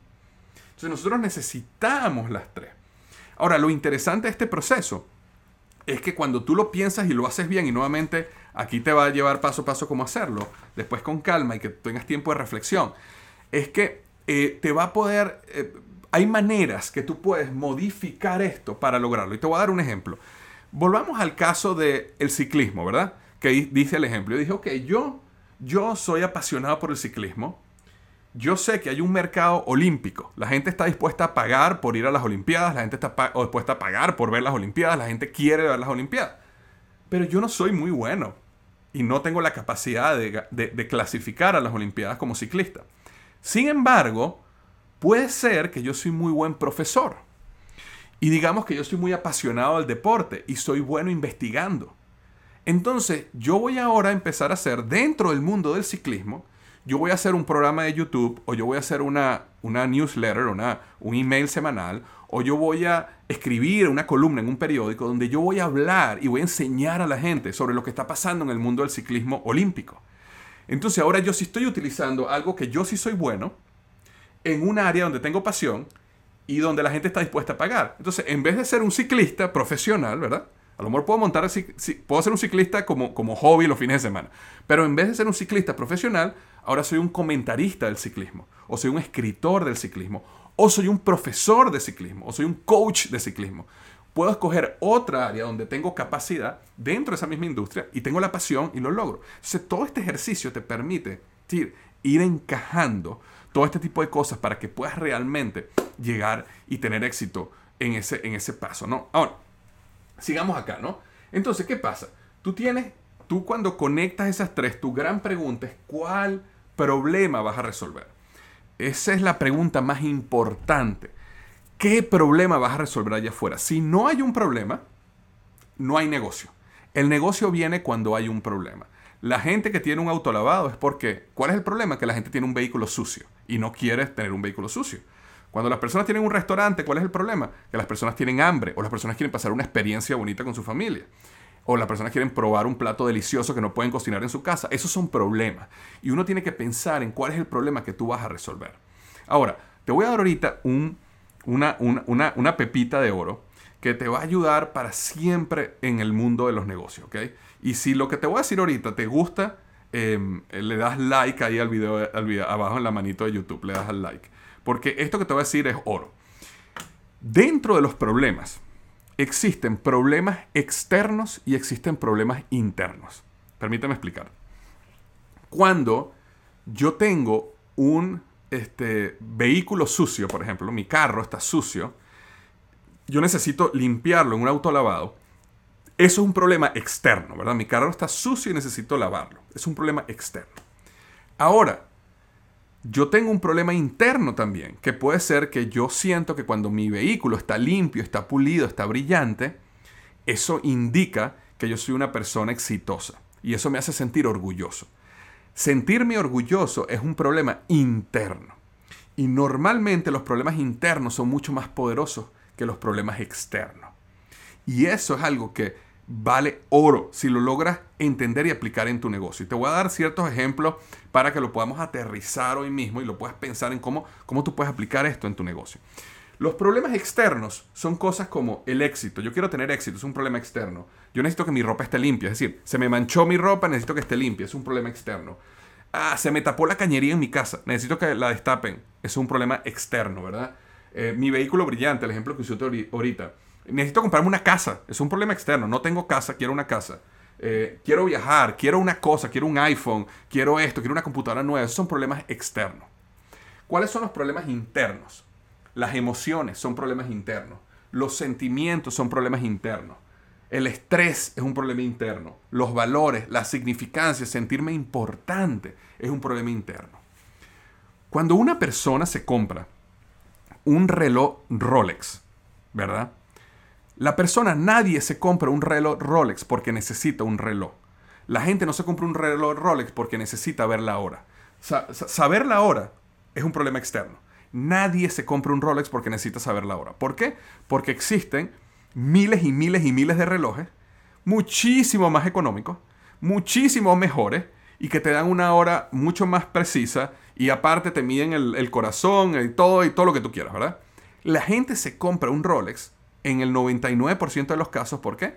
Entonces nosotros necesitamos las tres. Ahora, lo interesante de este proceso es que cuando tú lo piensas y lo haces bien, y nuevamente aquí te va a llevar paso a paso cómo hacerlo, después con calma y que tengas tiempo de reflexión, es que eh, te va a poder, eh, hay maneras que tú puedes modificar esto para lograrlo. Y te voy a dar un ejemplo. Volvamos al caso del ciclismo, ¿verdad? Que dice el ejemplo. Yo dije, ok, yo, yo soy apasionado por el ciclismo, yo sé que hay un mercado olímpico. La gente está dispuesta a pagar por ir a las Olimpiadas, la gente está dispuesta a pagar por ver las Olimpiadas, la gente quiere ver las Olimpiadas. Pero yo no soy muy bueno y no tengo la capacidad de, clasificar a las Olimpiadas como ciclista. Sin embargo, puede ser que yo soy muy buen profesor. Y digamos que yo soy muy apasionado del deporte y soy bueno investigando. Entonces, yo voy ahora a empezar a hacer dentro del mundo del ciclismo, yo voy a hacer un programa de YouTube o yo voy a hacer una, una newsletter, una, un email semanal o yo voy a escribir una columna en un periódico donde yo voy a hablar y voy a enseñar a la gente sobre lo que está pasando en el mundo del ciclismo olímpico. Entonces ahora yo sí estoy utilizando algo que yo sí soy bueno en un área donde tengo pasión y donde la gente está dispuesta a pagar. Entonces, en vez de ser un ciclista profesional, ¿verdad? A lo mejor puedo montar, puedo ser un ciclista como, como hobby los fines de semana. Pero en vez de ser un ciclista profesional, ahora soy un comentarista del ciclismo, o soy un escritor del ciclismo, o soy un profesor de ciclismo, o soy un coach de ciclismo. Puedo escoger otra área donde tengo capacidad dentro de esa misma industria y tengo la pasión y lo logro. Entonces, todo este ejercicio te permite ir encajando todo este tipo de cosas para que puedas realmente llegar y tener éxito en ese, en ese paso, ¿no? Ahora, sigamos acá, ¿no? Entonces, ¿qué pasa? Tú tienes, tú cuando conectas esas tres, tu gran pregunta es ¿cuál problema vas a resolver? Esa es la pregunta más importante. ¿Qué problema vas a resolver allá afuera? Si no hay un problema, no hay negocio. El negocio viene cuando hay un problema. La gente que tiene un auto lavado es porque, ¿cuál es el problema? Que la gente tiene un vehículo sucio y no quiere tener un vehículo sucio. Cuando las personas tienen un restaurante, ¿cuál es el problema? Que las personas tienen hambre o las personas quieren pasar una experiencia bonita con su familia. O las personas quieren probar un plato delicioso que no pueden cocinar en su casa. Esos son problemas. Y uno tiene que pensar en cuál es el problema que tú vas a resolver. Ahora, te voy a dar ahorita una, pepita de oro que te va a ayudar para siempre en el mundo de los negocios. Y si lo que te voy a decir ahorita te gusta, em, le das like ahí al video, al video, abajo en la manito de YouTube, le das al like. Porque esto que te voy a decir es oro. Dentro de los problemas existen problemas externos y existen problemas internos. Permítame explicar. Cuando yo tengo un este, vehículo sucio, por ejemplo, mi carro está sucio, yo necesito limpiarlo en un auto lavado. Eso es un problema externo, ¿verdad? Mi carro está sucio y necesito lavarlo. Es un problema externo. Ahora, yo tengo un problema interno también, que puede ser que yo siento que cuando mi vehículo está limpio, está pulido, está brillante, eso indica que yo soy una persona exitosa y eso me hace sentir orgulloso. Sentirme orgulloso es un problema interno y normalmente los problemas internos son mucho más poderosos que los problemas externos. Y eso es algo que vale oro si lo logras entender y aplicar en tu negocio. Y te voy a dar ciertos ejemplos para que lo podamos aterrizar hoy mismo y lo puedas pensar en cómo, cómo tú puedes aplicar esto en tu negocio. Los problemas externos son cosas como el éxito. Yo quiero tener éxito, es un problema externo. Yo necesito que mi ropa esté limpia, es decir, se me manchó mi ropa, necesito que esté limpia, es un problema externo. Ah, se me tapó la cañería en mi casa, necesito que la destapen, es un problema externo, ¿verdad? Eh, mi vehículo brillante, el ejemplo que usé ahorita necesito comprarme una casa. Es un problema externo. No tengo casa, quiero una casa. Eh, quiero viajar, quiero una cosa, quiero un iPhone, quiero esto, quiero una computadora nueva. Son problemas externos. ¿Cuáles son los problemas internos? Las emociones son problemas internos. Los sentimientos son problemas internos. El estrés es un problema interno. Los valores, la significancia, sentirme importante es un problema interno. Cuando una persona se compra un reloj Rolex, ¿verdad? La persona, nadie se compra un reloj Rolex porque necesita un reloj. La gente no se compra un reloj Rolex porque necesita ver la hora. saber la hora es un problema externo. Nadie se compra un Rolex porque necesita saber la hora. ¿Por qué? Porque existen miles y miles y miles de relojes, muchísimo más económicos, muchísimo mejores y que te dan una hora mucho más precisa y aparte te miden el, el corazón y todo y todo lo que tú quieras, ¿verdad? La gente se compra un Rolex en el 99% de los casos. ¿Por qué?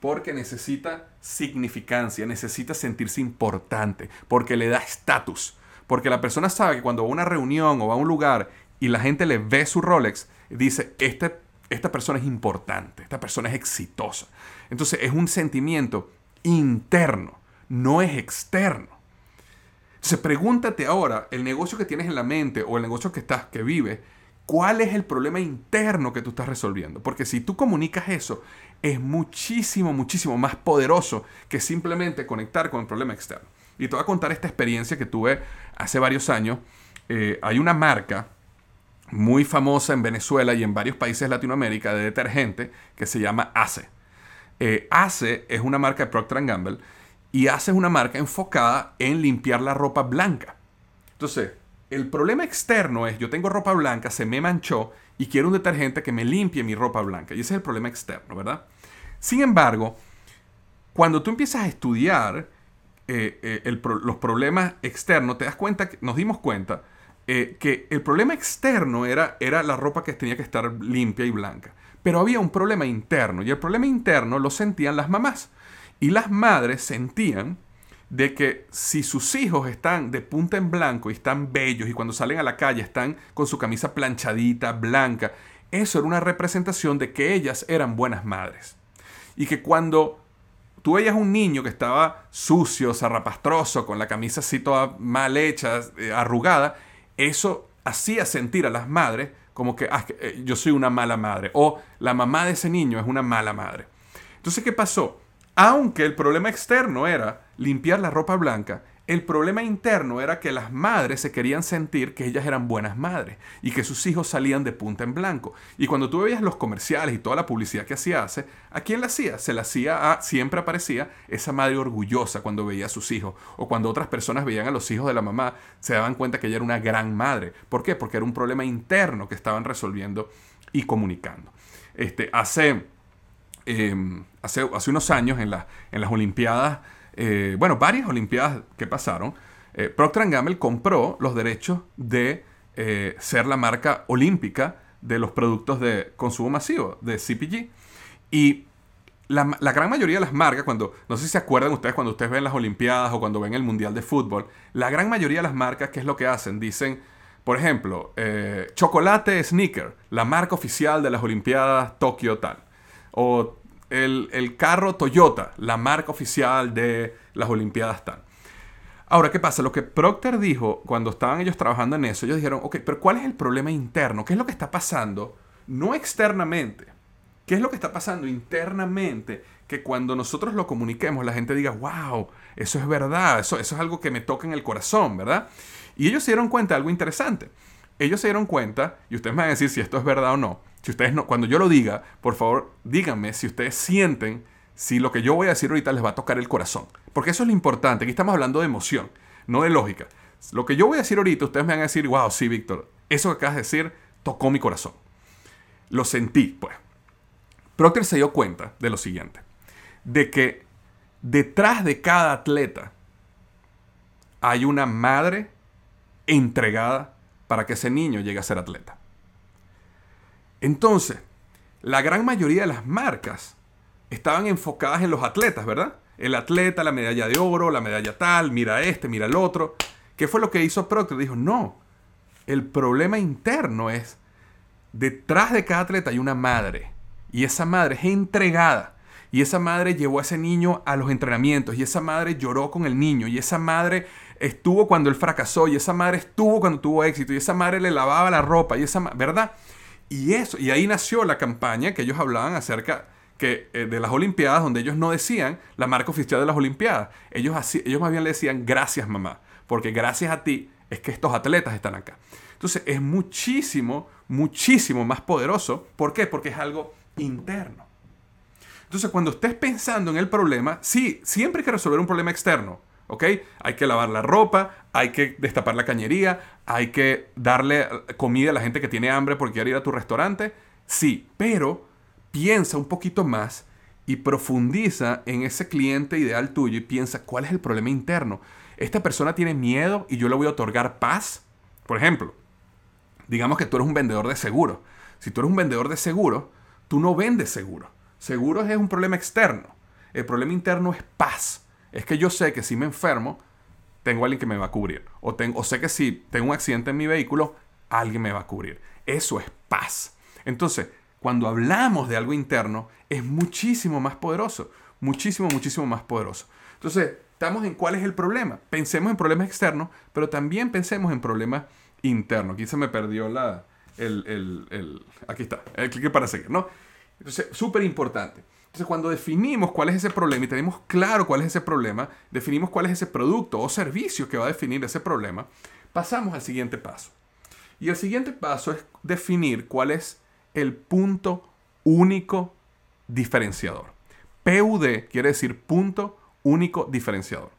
Porque necesita significancia, necesita sentirse importante, porque le da estatus. Porque la persona sabe que cuando va a una reunión o va a un lugar y la gente le ve su Rolex, dice, este, esta persona es importante, esta persona es exitosa. Entonces es un sentimiento interno, no es externo. Entonces pregúntate ahora, el negocio que tienes en la mente o el negocio que estás, que vive, cuál es el problema interno que tú estás resolviendo. Porque si tú comunicas eso, es muchísimo, muchísimo más poderoso que simplemente conectar con el problema externo. Y te voy a contar esta experiencia que tuve hace varios años. Eh, hay una marca muy famosa en Venezuela y en varios países de Latinoamérica de detergente que se llama ACE. Eh, ACE es una marca de Procter Gamble y ACE es una marca enfocada en limpiar la ropa blanca. Entonces, el problema externo es, yo tengo ropa blanca, se me manchó y quiero un detergente que me limpie mi ropa blanca. Y ese es el problema externo, ¿verdad? Sin embargo, cuando tú empiezas a estudiar eh, eh, los problemas externos, te das cuenta, que, nos dimos cuenta eh, que el problema externo era, era la ropa que tenía que estar limpia y blanca. Pero había un problema interno y el problema interno lo sentían las mamás. Y las madres sentían de que si sus hijos están de punta en blanco y están bellos y cuando salen a la calle están con su camisa planchadita, blanca, eso era una representación de que ellas eran buenas madres. Y que cuando tú veías un niño que estaba sucio, zarrapastroso, con la camisa así toda mal hecha, eh, arrugada, eso hacía sentir a las madres como que ah, eh, yo soy una mala madre o la mamá de ese niño es una mala madre. Entonces, ¿qué pasó? Aunque el problema externo era limpiar la ropa blanca, el problema interno era que las madres se querían sentir que ellas eran buenas madres y que sus hijos salían de punta en blanco. Y cuando tú veías los comerciales y toda la publicidad que hacía hace, ¿a quién la hacía? Se la hacía a, siempre aparecía esa madre orgullosa cuando veía a sus hijos. O cuando otras personas veían a los hijos de la mamá, se daban cuenta que ella era una gran madre. ¿Por qué? Porque era un problema interno que estaban resolviendo y comunicando. Este, hace Em, hace, hace, unos años en, en las Olimpiadas, eh, bueno, varias Olimpiadas que pasaron, eh, Procter Gamble compró los derechos de eh, ser la marca olímpica de los productos de consumo masivo, de CPG. Y la, gran mayoría de las marcas, cuando, no sé si se acuerdan ustedes cuando ustedes ven las Olimpiadas o cuando ven el Mundial de Fútbol, la gran mayoría de las marcas, ¿qué es lo que hacen? Dicen, por ejemplo, chocolate sneaker, la marca oficial de las Olimpiadas Tokio tal o el, carro Toyota, la marca oficial de las Olimpiadas tal. Ahora, ¿qué pasa? Lo que Procter dijo cuando estaban ellos trabajando en eso, ellos dijeron, ok, pero ¿cuál es el problema interno? ¿Qué es lo que está pasando? No externamente. ¿Qué es lo que está pasando internamente? Que cuando nosotros lo comuniquemos, la gente diga, wow, eso es verdad, eso, eso es algo que me toca en el corazón, ¿verdad? Y ellos se dieron cuenta de algo interesante. Ellos se dieron cuenta, y ustedes me van a decir si esto es verdad o no, si ustedes no, cuando yo lo diga, por favor, díganme si ustedes sienten si lo que yo voy a decir ahorita les va a tocar el corazón. Porque eso es lo importante. Aquí estamos hablando de emoción, no de lógica. Lo que yo voy a decir ahorita, ustedes me van a decir, wow, sí, Víctor, eso que acabas de decir tocó mi corazón. Lo sentí, pues. Procter se dio cuenta de lo siguiente, de que detrás de cada atleta hay una madre entregada para que ese niño llegue a ser atleta. Entonces, la gran mayoría de las marcas estaban enfocadas en los atletas, ¿verdad? El atleta, la medalla de oro, la medalla tal, mira este, mira el otro. ¿Qué fue lo que hizo Procter? Dijo, no, el problema interno es, detrás de cada atleta hay una madre. Y esa madre es entregada. Y esa madre llevó a ese niño a los entrenamientos. Y esa madre lloró con el niño. Y esa madre estuvo cuando él fracasó. Y esa madre estuvo cuando tuvo éxito. Y esa madre le lavaba la ropa. Y esa, ¿verdad? Y eso, y ahí nació la campaña que ellos hablaban acerca que, eh, de las Olimpiadas, donde ellos no decían la marca oficial de las Olimpiadas. Ellos, ellos más bien le decían gracias mamá, porque gracias a ti es que estos atletas están acá. Entonces es muchísimo, muchísimo más poderoso. ¿Por qué? Porque es algo interno. Entonces cuando estés pensando en el problema, sí, siempre hay que resolver un problema externo. ¿Ok? Hay que lavar la ropa, hay que destapar la cañería, hay que darle comida a la gente que tiene hambre porque quiere ir a tu restaurante. Sí, pero piensa un poquito más y profundiza en ese cliente ideal tuyo y piensa cuál es el problema interno. Esta persona tiene miedo y yo le voy a otorgar paz. Por ejemplo, digamos que tú eres un vendedor de seguro. Si tú eres un vendedor de seguro, tú no vendes seguro. Seguros es un problema externo. El problema interno es paz es que yo sé que si me enfermo, tengo alguien que me va a cubrir. O, tengo, o sé que si tengo un accidente en mi vehículo, alguien me va a cubrir. Eso es paz. Entonces, cuando hablamos de algo interno, es muchísimo más poderoso. Muchísimo, muchísimo más poderoso. Entonces, estamos en cuál es el problema. Pensemos en problemas externos, pero también pensemos en problemas internos. Aquí se me perdió la, el, el, el aquí está, el clic para seguir, ¿no? Entonces, súper importante. Entonces, cuando definimos cuál es ese problema y tenemos claro cuál es ese problema, definimos cuál es ese producto o servicio que va a definir ese problema, pasamos al siguiente paso. Y el siguiente paso es definir cuál es el punto único diferenciador. PUD quiere decir punto único diferenciador.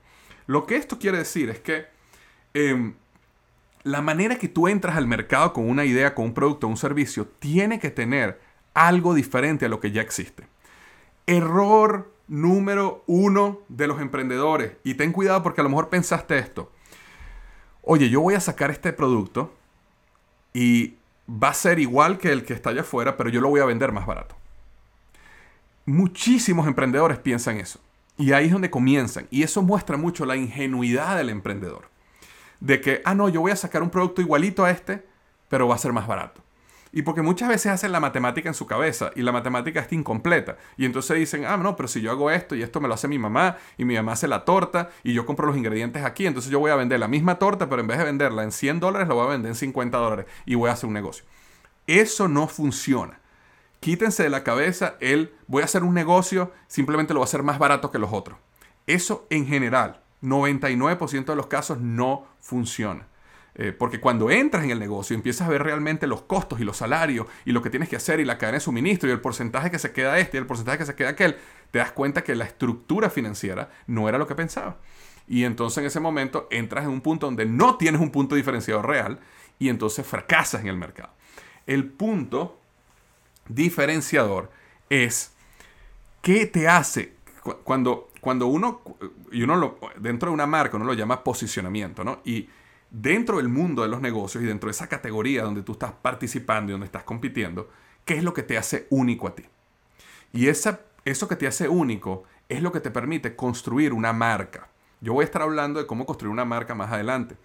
Lo que esto quiere decir es que em, la manera que tú entras al mercado con una idea, con un producto, un servicio, tiene que tener algo diferente a lo que ya existe. Error número uno de los emprendedores. Y ten cuidado porque a lo mejor pensaste esto. Oye, yo voy a sacar este producto y va a ser igual que el que está allá afuera, pero yo lo voy a vender más barato. Muchísimos emprendedores piensan eso. Y ahí es donde comienzan. Y eso muestra mucho la ingenuidad del emprendedor. De que, ah, no, yo voy a sacar un producto igualito a este, pero va a ser más barato. Y porque muchas veces hacen la matemática en su cabeza y la matemática está incompleta. Y entonces dicen, ah, no, pero si yo hago esto y esto me lo hace mi mamá y mi mamá hace la torta y yo compro los ingredientes aquí, entonces yo voy a vender la misma torta, pero en vez de venderla en 100 dólares, la voy a vender en 50 dólares y voy a hacer un negocio. Eso no funciona. Quítense de la cabeza el voy a hacer un negocio, simplemente lo voy a hacer más barato que los otros. Eso en general, 99% de los casos no funciona. Eh, porque cuando entras en el negocio empiezas a ver realmente los costos y los salarios y lo que tienes que hacer y la cadena de suministro y el porcentaje que se queda este y el porcentaje que se queda aquel, te das cuenta que la estructura financiera no era lo que pensaba. Y entonces en ese momento entras en un punto donde no tienes un punto diferenciado real y entonces fracasas en el mercado. El punto diferenciador es qué te hace cuando, cuando uno, y uno dentro de una marca, uno lo llama posicionamiento, ¿no? Y dentro del mundo de los negocios y dentro de esa categoría donde tú estás participando y donde estás compitiendo, ¿qué es lo que te hace único a ti? Y esa, eso que te hace único es lo que te permite construir una marca. Yo voy a estar hablando de cómo construir una marca más adelante.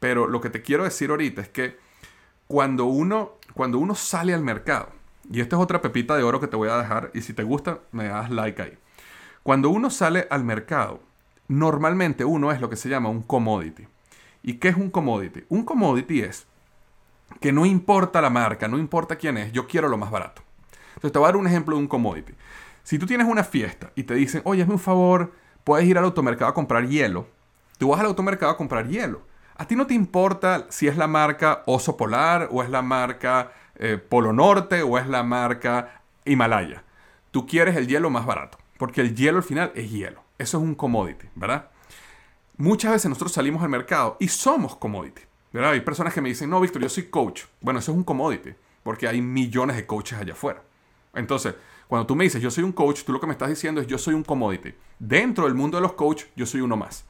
Pero lo que te quiero decir ahorita es que cuando uno, cuando uno sale al mercado, y esta es otra pepita de oro que te voy a dejar, y si te gusta, me das like ahí. Cuando uno sale al mercado, normalmente uno es lo que se llama un commodity. ¿Y qué es un commodity? Un commodity es que no importa la marca, no importa quién es, yo quiero lo más barato. Entonces te voy a dar un ejemplo de un commodity. Si tú tienes una fiesta y te dicen, oye, hazme un favor, puedes ir al automercado a comprar hielo. Tú vas al automercado a comprar hielo. A ti no te importa si es la marca Oso Polar o es la marca eh, Polo Norte o es la marca Himalaya. Tú quieres el hielo más barato, porque el hielo al final es hielo. Eso es un commodity, ¿verdad? Muchas veces nosotros salimos al mercado y somos commodity. ¿verdad? Hay personas que me dicen, no, Víctor, yo soy coach. Bueno, eso es un commodity, porque hay millones de coaches allá afuera. Entonces, cuando tú me dices, yo soy un coach, tú lo que me estás diciendo es, yo soy un commodity. Dentro del mundo de los coaches, yo soy uno más.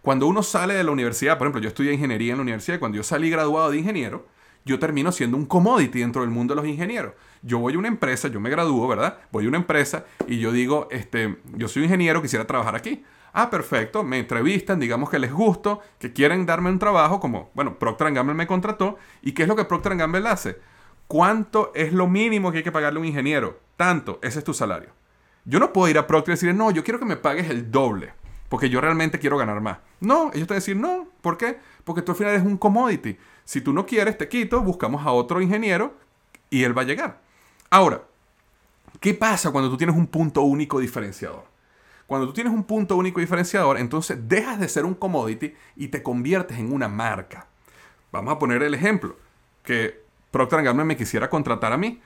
Cuando uno sale de la universidad, por ejemplo, yo estudié ingeniería en la universidad cuando yo salí graduado de ingeniero, yo termino siendo un commodity dentro del mundo de los ingenieros. Yo voy a una empresa, yo me gradúo, ¿verdad? Voy a una empresa y yo digo, este, yo soy ingeniero, quisiera trabajar aquí. Ah, perfecto, me entrevistan, digamos que les gusto, que quieren darme un trabajo, como, bueno, Procter Gamble me contrató. ¿Y qué es lo que Procter Gamble hace? ¿Cuánto es lo mínimo que hay que pagarle a un ingeniero? Tanto, ese es tu salario. Yo no puedo ir a Procter y decirle, no, yo quiero que me pagues el doble, porque yo realmente quiero ganar más. No, ellos te van decir, no, ¿por qué? Porque tú al final eres un commodity. Si tú no quieres, te quito, buscamos a otro ingeniero y él va a llegar. Ahora, ¿qué pasa cuando tú tienes un punto único diferenciador? Cuando tú tienes un punto único diferenciador, entonces dejas de ser un commodity y te conviertes en una marca. Vamos a poner el ejemplo, que Procter Gamble me quisiera contratar a mí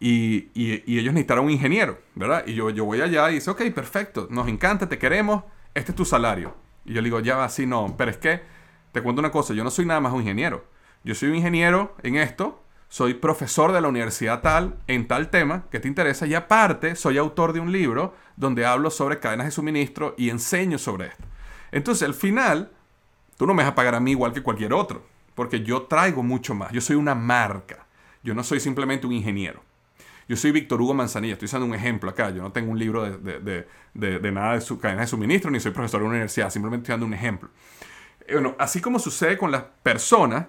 y, ellos necesitaran un ingeniero, ¿verdad? Y yo, yo voy allá y dice, ok, perfecto, nos encanta, te queremos, este es tu salario. Y yo le digo, ya así no, pero es que, te cuento una cosa, yo no soy nada más un ingeniero. Yo soy un ingeniero en esto, soy profesor de la universidad tal en tal tema que te interesa y aparte soy autor de un libro donde hablo sobre cadenas de suministro y enseño sobre esto. Entonces, al final, tú no me vas a pagar a mí igual que cualquier otro, porque yo traigo mucho más. Yo soy una marca. Yo no soy simplemente un ingeniero. Yo soy Víctor Hugo Manzanilla, estoy usando un ejemplo acá. Yo no tengo un libro de, de nada de su de suministro, ni soy profesor de una universidad, simplemente estoy dando un ejemplo. Bueno, así como sucede con las personas,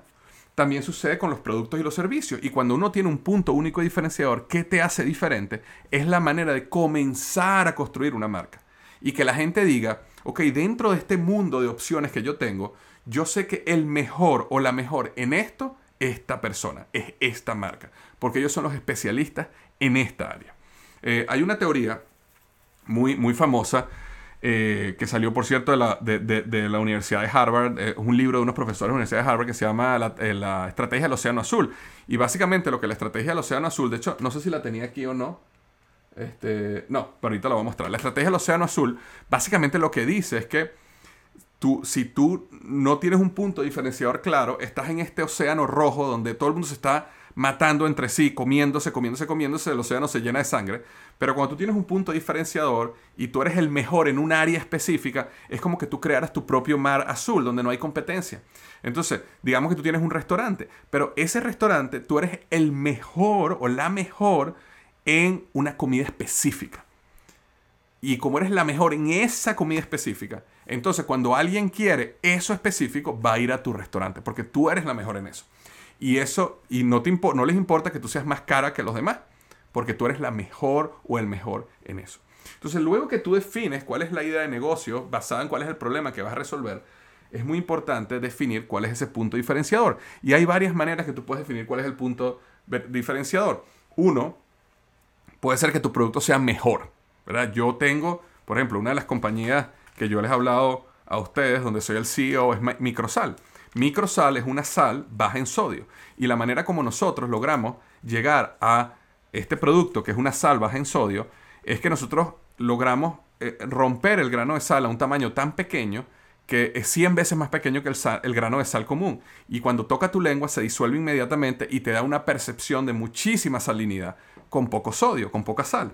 también sucede con los productos y los servicios. Y cuando uno tiene un punto único diferenciador, ¿qué te hace diferente? Es la manera de comenzar a construir una marca. Y que la gente diga, ok, dentro de este mundo de opciones que yo tengo, yo sé que el mejor o la mejor en esto es esta persona, es esta marca. Porque ellos son los especialistas en esta área. Eh, hay una teoría muy, muy famosa eh, que salió, por cierto, de la, de, la Universidad de Harvard. Es un libro de unos profesores de la Universidad de Harvard que se llama eh, la, Estrategia del Océano Azul. Y básicamente lo que la Estrategia del Océano Azul, de hecho, no sé si la tenía aquí o no. Este, no, pero ahorita lo voy a mostrar. La Estrategia del Océano Azul, básicamente lo que dice es que tú, si tú no tienes un punto diferenciador claro, estás en este océano rojo donde todo el mundo se está matando entre sí, comiéndose, comiéndose, comiéndose, el océano se llena de sangre. Pero cuando tú tienes un punto diferenciador y tú eres el mejor en un área específica, es como que tú crearas tu propio mar azul donde no hay competencia. Entonces, digamos que tú tienes un restaurante, pero ese restaurante tú eres el mejor o la mejor en una comida específica. Y como eres la mejor en esa comida específica, entonces cuando alguien quiere eso específico, va a ir a tu restaurante, porque tú eres la mejor en eso. Y eso, y no, te no les importa que tú seas más cara que los demás, porque tú eres la mejor o el mejor en eso. Entonces, luego que tú defines cuál es la idea de negocio basada en cuál es el problema que vas a resolver, es muy importante definir cuál es ese punto diferenciador. Y hay varias maneras que tú puedes definir cuál es el punto diferenciador. Uno, puede ser que tu producto sea mejor. ¿verdad? Yo tengo, por ejemplo, una de las compañías que yo les he hablado a ustedes, donde soy el CEO, es Microsal. Microsal es una sal baja en sodio. Y la manera como nosotros logramos llegar a este producto, que es una sal baja en sodio, es que nosotros logramos eh, romper el grano de sal a un tamaño tan pequeño que es 100 veces más pequeño que el, el, grano de sal común. Y cuando toca tu lengua se disuelve inmediatamente y te da una percepción de muchísima salinidad con poco sodio, con poca sal.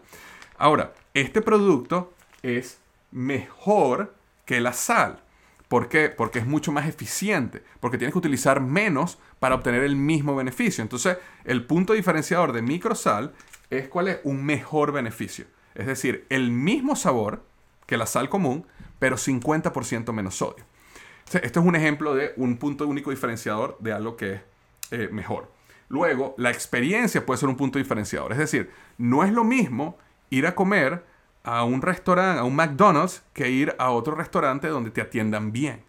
Ahora, este producto es mejor que la sal. ¿Por qué? Porque es mucho más eficiente, porque tienes que utilizar menos para obtener el mismo beneficio. Entonces, el punto diferenciador de microsal es cuál es un mejor beneficio. Es decir, el mismo sabor que la sal común, pero 50% menos sodio. esto es un ejemplo de un punto único diferenciador de algo que es eh, mejor. Luego, la experiencia puede ser un punto diferenciador. Es decir, no es lo mismo ir a comer a un restaurante, a un McDonald's, que ir a otro restaurante donde te atiendan bien.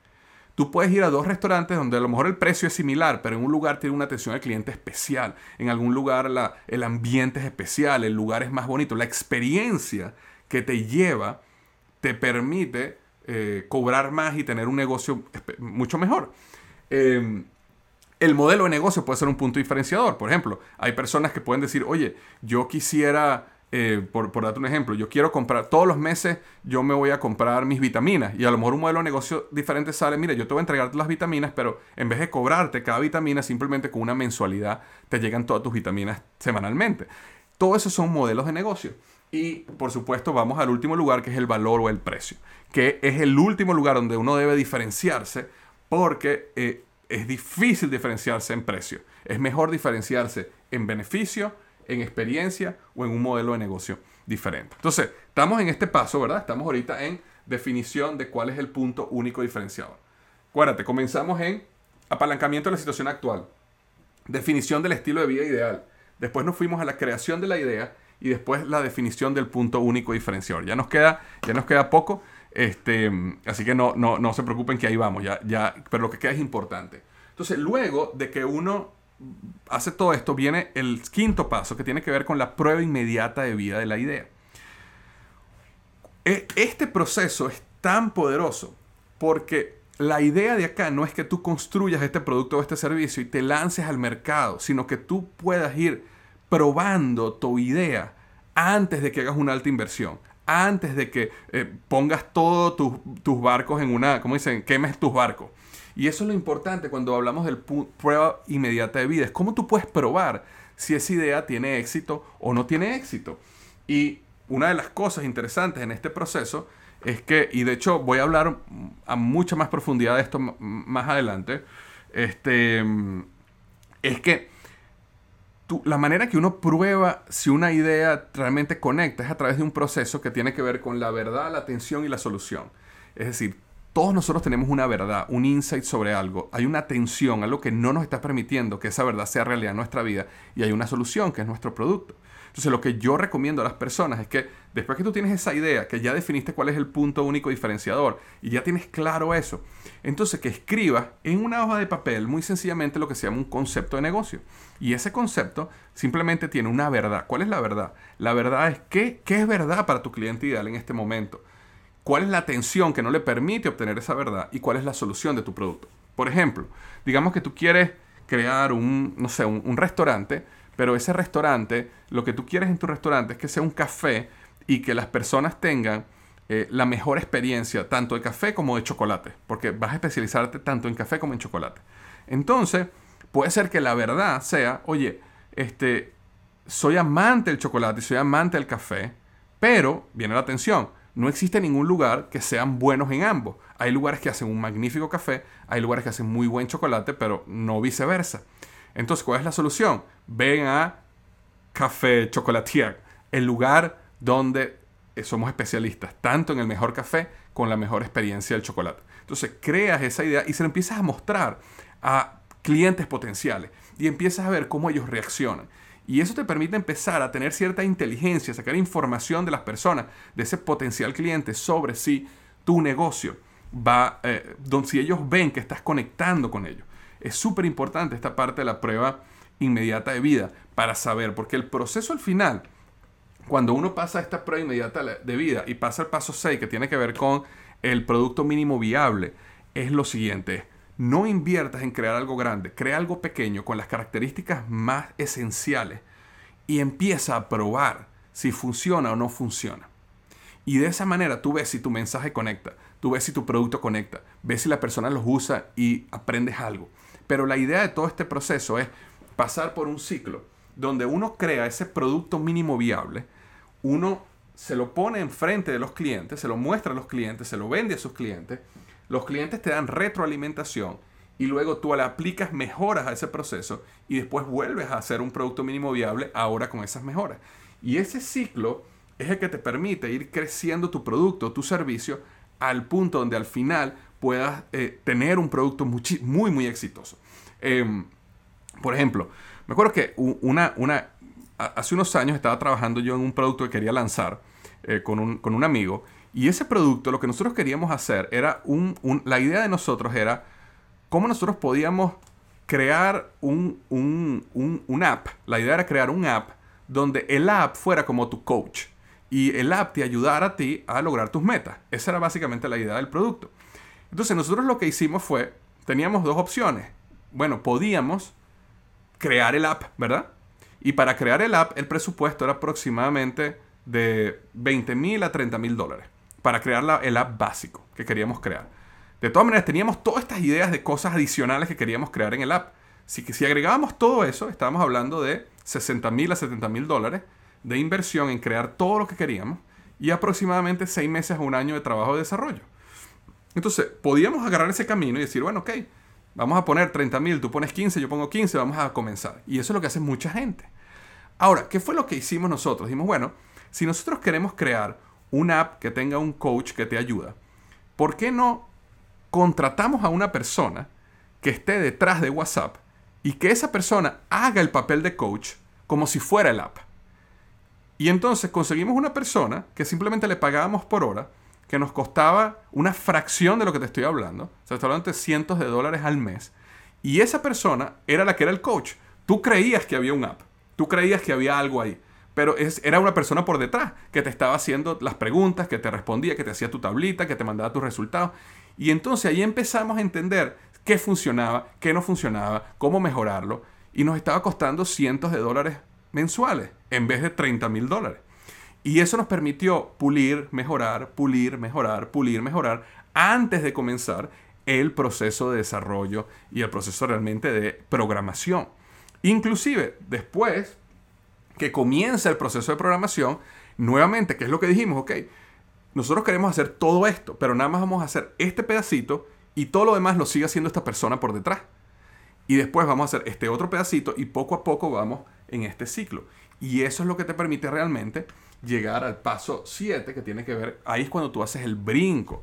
Tú puedes ir a dos restaurantes donde a lo mejor el precio es similar, pero en un lugar tiene una atención al cliente especial. En algún lugar la, el ambiente es especial, el lugar es más bonito. La experiencia que te lleva te permite eh, cobrar más y tener un negocio mucho mejor. Em, el modelo de negocio puede ser un punto diferenciador. Por ejemplo, hay personas que pueden decir, oye, yo quisiera eh, por, por darte un ejemplo, yo quiero comprar, todos los meses yo me voy a comprar mis vitaminas y a lo mejor un modelo de negocio diferente sale, mira, yo te voy a entregar las vitaminas, pero en vez de cobrarte cada vitamina, simplemente con una mensualidad te llegan todas tus vitaminas semanalmente. Todo eso son modelos de negocio. Y por supuesto vamos al último lugar que es el valor o el precio, que es el último lugar donde uno debe diferenciarse porque eh, es difícil diferenciarse en precio. Es mejor diferenciarse en beneficio en experiencia o en un modelo de negocio diferente. Entonces, estamos en este paso, ¿verdad? Estamos ahorita en definición de cuál es el punto único diferenciador. Acuérdate, comenzamos en apalancamiento de la situación actual, definición del estilo de vida ideal. Después nos fuimos a la creación de la idea y después la definición del punto único diferenciador. Ya nos queda, ya nos queda poco, este, así que no, no, no se preocupen que ahí vamos, ya, ya, pero lo que queda es importante. Entonces, luego de que uno hace todo esto, viene el quinto paso que tiene que ver con la prueba inmediata de vida de la idea. E, este proceso es tan poderoso porque la idea de acá no es que tú construyas este producto o este servicio y te lances al mercado, sino que tú puedas ir probando tu idea antes de que hagas una alta inversión, antes de que eh, pongas todos tus barcos en una, ¿cómo dicen? Quemes tus barcos. Y eso es lo importante cuando hablamos del prueba inmediata de vida. Es cómo tú puedes probar si esa idea tiene éxito o no tiene éxito. Y una de las cosas interesantes en este proceso es que, y de hecho voy a hablar a mucha más profundidad de esto más adelante, este, es que la manera que uno prueba si una idea realmente conecta es a través de un proceso que tiene que ver con la verdad, la atención y la solución. Es decir, todos nosotros tenemos una verdad, un insight sobre algo. Hay una tensión, algo que no nos está permitiendo que esa verdad sea realidad en nuestra vida. Y hay una solución, que es nuestro producto. Entonces lo que yo recomiendo a las personas es que después que tú tienes esa idea, que ya definiste cuál es el punto único diferenciador y ya tienes claro eso, entonces que escribas en una hoja de papel muy sencillamente lo que se llama un concepto de negocio. Y ese concepto simplemente tiene una verdad. ¿Cuál es la verdad? La verdad es que, qué es verdad para tu cliente ideal en este momento cuál es la tensión que no le permite obtener esa verdad y cuál es la solución de tu producto. Por ejemplo, digamos que tú quieres crear un, no sé, un, restaurante, pero ese restaurante, lo que tú quieres en tu restaurante es que sea un café y que las personas tengan eh, la mejor experiencia, tanto de café como de chocolate, porque vas a especializarte tanto en café como en chocolate. Entonces, puede ser que la verdad sea, oye, este, soy amante del chocolate y soy amante del café, pero, viene la atención, no existe ningún lugar que sean buenos en ambos. Hay lugares que hacen un magnífico café, hay lugares que hacen muy buen chocolate, pero no viceversa. Entonces, ¿cuál es la solución? Ven a Café Chocolatier, el lugar donde eh, somos especialistas, tanto en el mejor café con la mejor experiencia del chocolate. Entonces, creas esa idea y se lo empiezas a mostrar a clientes potenciales y empiezas a ver cómo ellos reaccionan. Y eso te permite empezar a tener cierta inteligencia, sacar información de las personas, de ese potencial cliente sobre si tu negocio va, eh, si ellos ven que estás conectando con ellos. Es súper importante esta parte de la prueba inmediata de vida para saber, porque el proceso al final, cuando uno pasa esta prueba inmediata de vida y pasa el paso 6, que tiene que ver con el producto mínimo viable, es lo siguiente, no inviertas en crear algo grande, crea algo pequeño con las características más esenciales y empieza a probar si funciona o no funciona. Y de esa manera tú ves si tu mensaje conecta, tú ves si tu producto conecta, ves si la persona los usa y aprendes algo. Pero la idea de todo este proceso es pasar por un ciclo donde uno crea ese producto mínimo viable, uno se lo pone enfrente de los clientes, se lo muestra a los clientes, se lo vende a sus clientes, los clientes te dan retroalimentación y luego tú le aplicas mejoras a ese proceso y después vuelves a hacer un producto mínimo viable ahora con esas mejoras. Y ese ciclo es el que te permite ir creciendo tu producto, tu servicio, al punto donde al final puedas eh, tener un producto muy, muy, exitoso. Em, por ejemplo, me acuerdo que una, una, hace unos años estaba trabajando yo en un producto que quería lanzar eh, con, un, con un amigo y ese producto, lo que nosotros queríamos hacer era un, la idea de nosotros era cómo nosotros podíamos crear un, un, app. La idea era crear un app donde el app fuera como tu coach y el app te ayudara a ti a lograr tus metas. Esa era básicamente la idea del producto. Entonces nosotros lo que hicimos fue, teníamos dos opciones. Bueno, podíamos crear el app, ¿verdad? Y para crear el app el presupuesto era aproximadamente de 20 mil a 30 mil dólares para crear el app básico que queríamos crear. De todas maneras, teníamos todas estas ideas de cosas adicionales que queríamos crear en el app. Si, si agregábamos todo eso, estábamos hablando de 60 mil a 70 mil dólares de inversión en crear todo lo que queríamos y aproximadamente 6 meses a un año de trabajo de desarrollo. Entonces, podíamos agarrar ese camino y decir, bueno, ok, vamos a poner 30 mil, tú pones 15, yo pongo 15, vamos a comenzar. Y eso es lo que hace mucha gente. Ahora, ¿qué fue lo que hicimos nosotros? Dijimos, bueno, si nosotros queremos crear una app que tenga un coach que te ayuda, ¿por qué no contratamos a una persona que esté detrás de WhatsApp y que esa persona haga el papel de coach como si fuera el app? Y entonces conseguimos una persona que simplemente le pagábamos por hora, que nos costaba una fracción de lo que te estoy hablando, o sea, estoy hablando de cientos de dólares al mes, y esa persona era la que era el coach. Tú creías que había un app, tú creías que había algo ahí, pero es, era una persona por detrás que te estaba haciendo las preguntas, que te respondía, que te hacía tu tablita, que te mandaba tus resultados. Y entonces ahí empezamos a entender qué funcionaba, qué no funcionaba, cómo mejorarlo. Y nos estaba costando cientos de dólares mensuales en vez de 30 mil dólares. Y eso nos permitió pulir, mejorar, pulir, mejorar, pulir, mejorar antes de comenzar el proceso de desarrollo y el proceso realmente de programación. Inclusive después que comienza el proceso de programación, nuevamente, que es lo que dijimos, ok, nosotros queremos hacer todo esto, pero nada más vamos a hacer este pedacito y todo lo demás lo sigue haciendo esta persona por detrás. Y después vamos a hacer este otro pedacito y poco a poco vamos en este ciclo. Y eso es lo que te permite realmente llegar al paso 7 que tiene que ver, ahí es cuando tú haces el brinco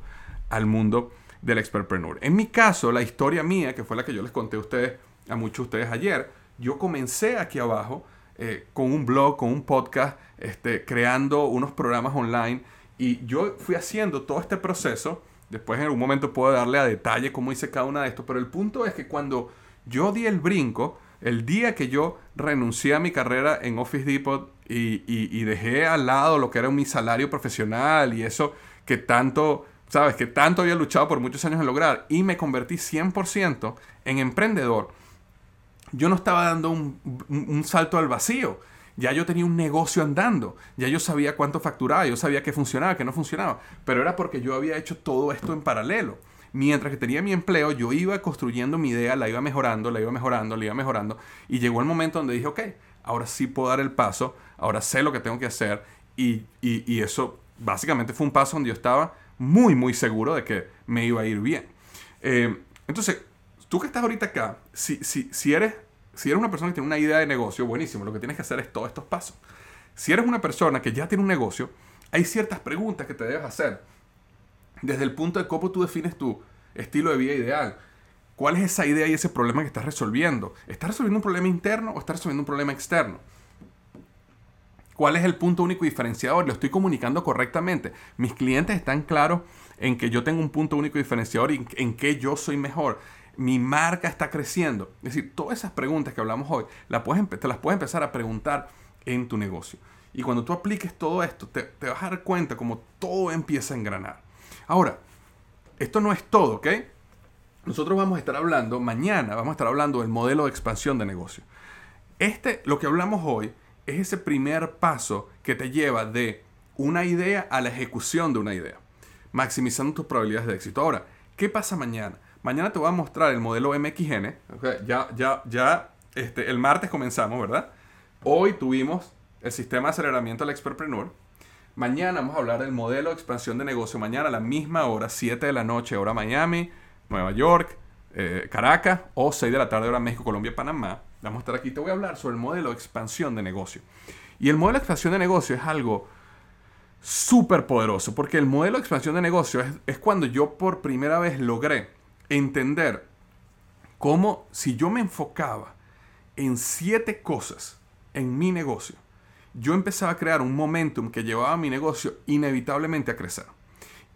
al mundo del expertpreneur. En mi caso, la historia mía, que fue la que yo les conté a ustedes, a muchos de ustedes ayer, yo comencé aquí abajo eh, con un blog, con un podcast, este, creando unos programas online. Y yo fui haciendo todo este proceso. Después en algún momento puedo darle a detalle cómo hice cada una de estos. Pero el punto es que cuando yo di el brinco, el día que yo renuncié a mi carrera en Office Depot y, y, dejé al lado lo que era mi salario profesional y eso que tanto, sabes, que tanto había luchado por muchos años en lograr y me convertí 100% en emprendedor yo no estaba dando un, salto al vacío. ya yo tenía un negocio andando, ya yo sabía cuánto facturaba, yo sabía que funcionaba, que no funcionaba, pero era porque yo había hecho todo esto en paralelo. Mientras que tenía mi empleo, yo iba construyendo mi idea, la iba mejorando, la iba mejorando, la iba mejorando, y llegó el momento donde dije, ok, ahora sí puedo dar el paso, ahora sé lo que tengo que hacer, y, y, eso básicamente fue un paso donde yo estaba muy, muy seguro de que me iba a ir bien. Eh, entonces, tú que estás ahorita acá, si, si, si eres si eres una persona que tiene una idea de negocio, buenísimo, lo que tienes que hacer es todos estos pasos. Si eres una persona que ya tiene un negocio, hay ciertas preguntas que te debes hacer. Desde el punto de cómo tú defines tu estilo de vida ideal. ¿Cuál es esa idea y ese problema que estás resolviendo? ¿Estás resolviendo un problema interno o estás resolviendo un problema externo? ¿Cuál es el punto único diferenciador? ¿Lo estoy comunicando correctamente? ¿Mis clientes están claros en que yo tengo un punto único diferenciador y en que yo soy mejor? Mi marca está creciendo. Es decir, todas esas preguntas que hablamos hoy, la puedes, te las puedes empezar a preguntar en tu negocio. Y cuando tú apliques todo esto, te, vas a dar cuenta como todo empieza a engranar. Ahora, esto no es todo, ¿ok? Nosotros vamos a estar hablando, mañana vamos a estar hablando del modelo de expansión de negocio. Este, lo que hablamos hoy, es ese primer paso que te lleva de una idea a la ejecución de una idea, maximizando tus probabilidades de éxito. Ahora, ¿qué pasa mañana? Mañana te voy a mostrar el modelo MXN. ya, ya, ya, este, el martes comenzamos, ¿verdad? Hoy tuvimos el sistema de aceleramiento del Expertpreneur. Mañana vamos a hablar del modelo de expansión de negocio. Mañana a la misma hora, 7 de la noche, hora Miami, Nueva York, eh, Caracas, o 6 de la tarde, hora México, Colombia, Panamá. Vamos a estar aquí. Te voy a hablar sobre el modelo de expansión de negocio. Y el modelo de expansión de negocio es algo súper poderoso, porque el modelo de expansión de negocio es, es cuando yo por primera vez logré entender cómo si yo me enfocaba en siete cosas en mi negocio, yo empezaba a crear un momentum que llevaba a mi negocio inevitablemente a crecer.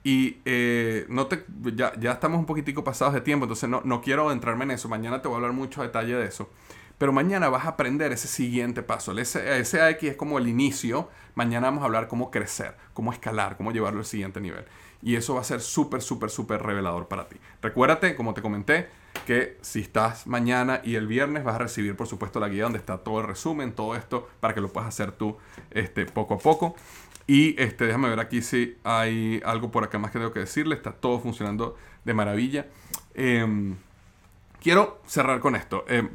Y eh, no te, ya, ya, estamos un poquitico pasados de tiempo, entonces no, no quiero adentrarme en eso. Mañana te voy a hablar mucho detalle de eso. Pero mañana vas a aprender ese siguiente paso. El SAX es como el inicio. Mañana vamos a hablar cómo crecer, cómo escalar, cómo llevarlo al siguiente nivel y eso va a ser súper, súper, súper revelador para ti. Recuérdate, como te comenté, que si estás mañana y el viernes vas a recibir, por supuesto, la guía donde está todo el resumen, todo esto, para que lo puedas hacer tú este, poco a poco. Y este, déjame ver aquí si hay algo por acá más que tengo que decirle. Está todo funcionando de maravilla. Em, quiero cerrar con esto. Em,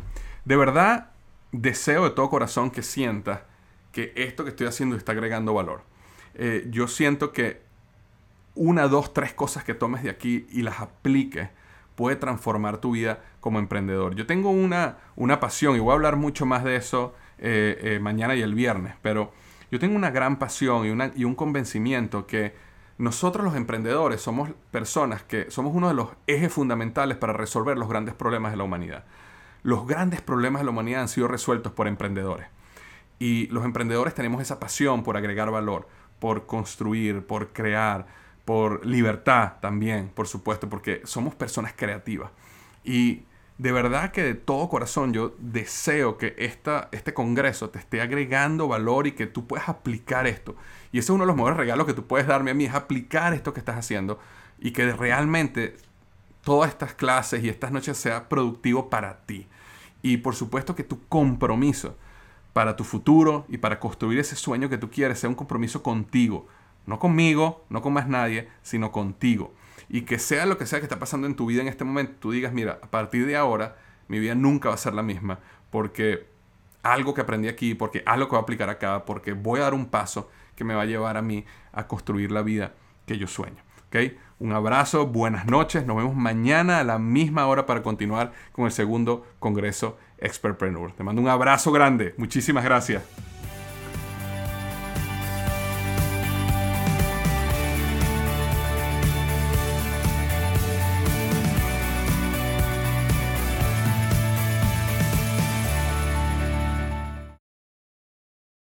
de verdad, deseo de todo corazón que sientas que esto que estoy haciendo está agregando valor. Eh, yo siento que una, dos, tres cosas que tomes de aquí y las apliques puede transformar tu vida como emprendedor. Yo tengo una, una pasión y voy a hablar mucho más de eso eh, eh, mañana y el viernes, pero yo tengo una gran pasión y, una, y un convencimiento que nosotros los emprendedores somos personas que somos uno de los ejes fundamentales para resolver los grandes problemas de la humanidad. Los grandes problemas de la humanidad han sido resueltos por emprendedores. Y los emprendedores tenemos esa pasión por agregar valor, por construir, por crear, por libertad también, por supuesto, porque somos personas creativas. Y de verdad que de todo corazón yo deseo que esta, este congreso te esté agregando valor y que tú puedas aplicar esto. Y ese es uno de los mejores regalos que tú puedes darme a mí, es aplicar esto que estás haciendo y que realmente todas estas clases y estas noches sea productivo para ti. Y por supuesto que tu compromiso para tu futuro y para construir ese sueño que tú quieres sea un compromiso contigo, no conmigo, no con más nadie, sino contigo. Y que sea lo que sea que está pasando en tu vida en este momento, tú digas, mira, a partir de ahora mi vida nunca va a ser la misma, porque algo que aprendí aquí, porque algo que voy a aplicar acá, porque voy a dar un paso que me va a llevar a mí a construir la vida que yo sueño. ¿Okay? Un abrazo, buenas noches, nos vemos mañana a la misma hora para continuar con el segundo Congreso Expertpreneur. Te mando un abrazo grande, muchísimas gracias.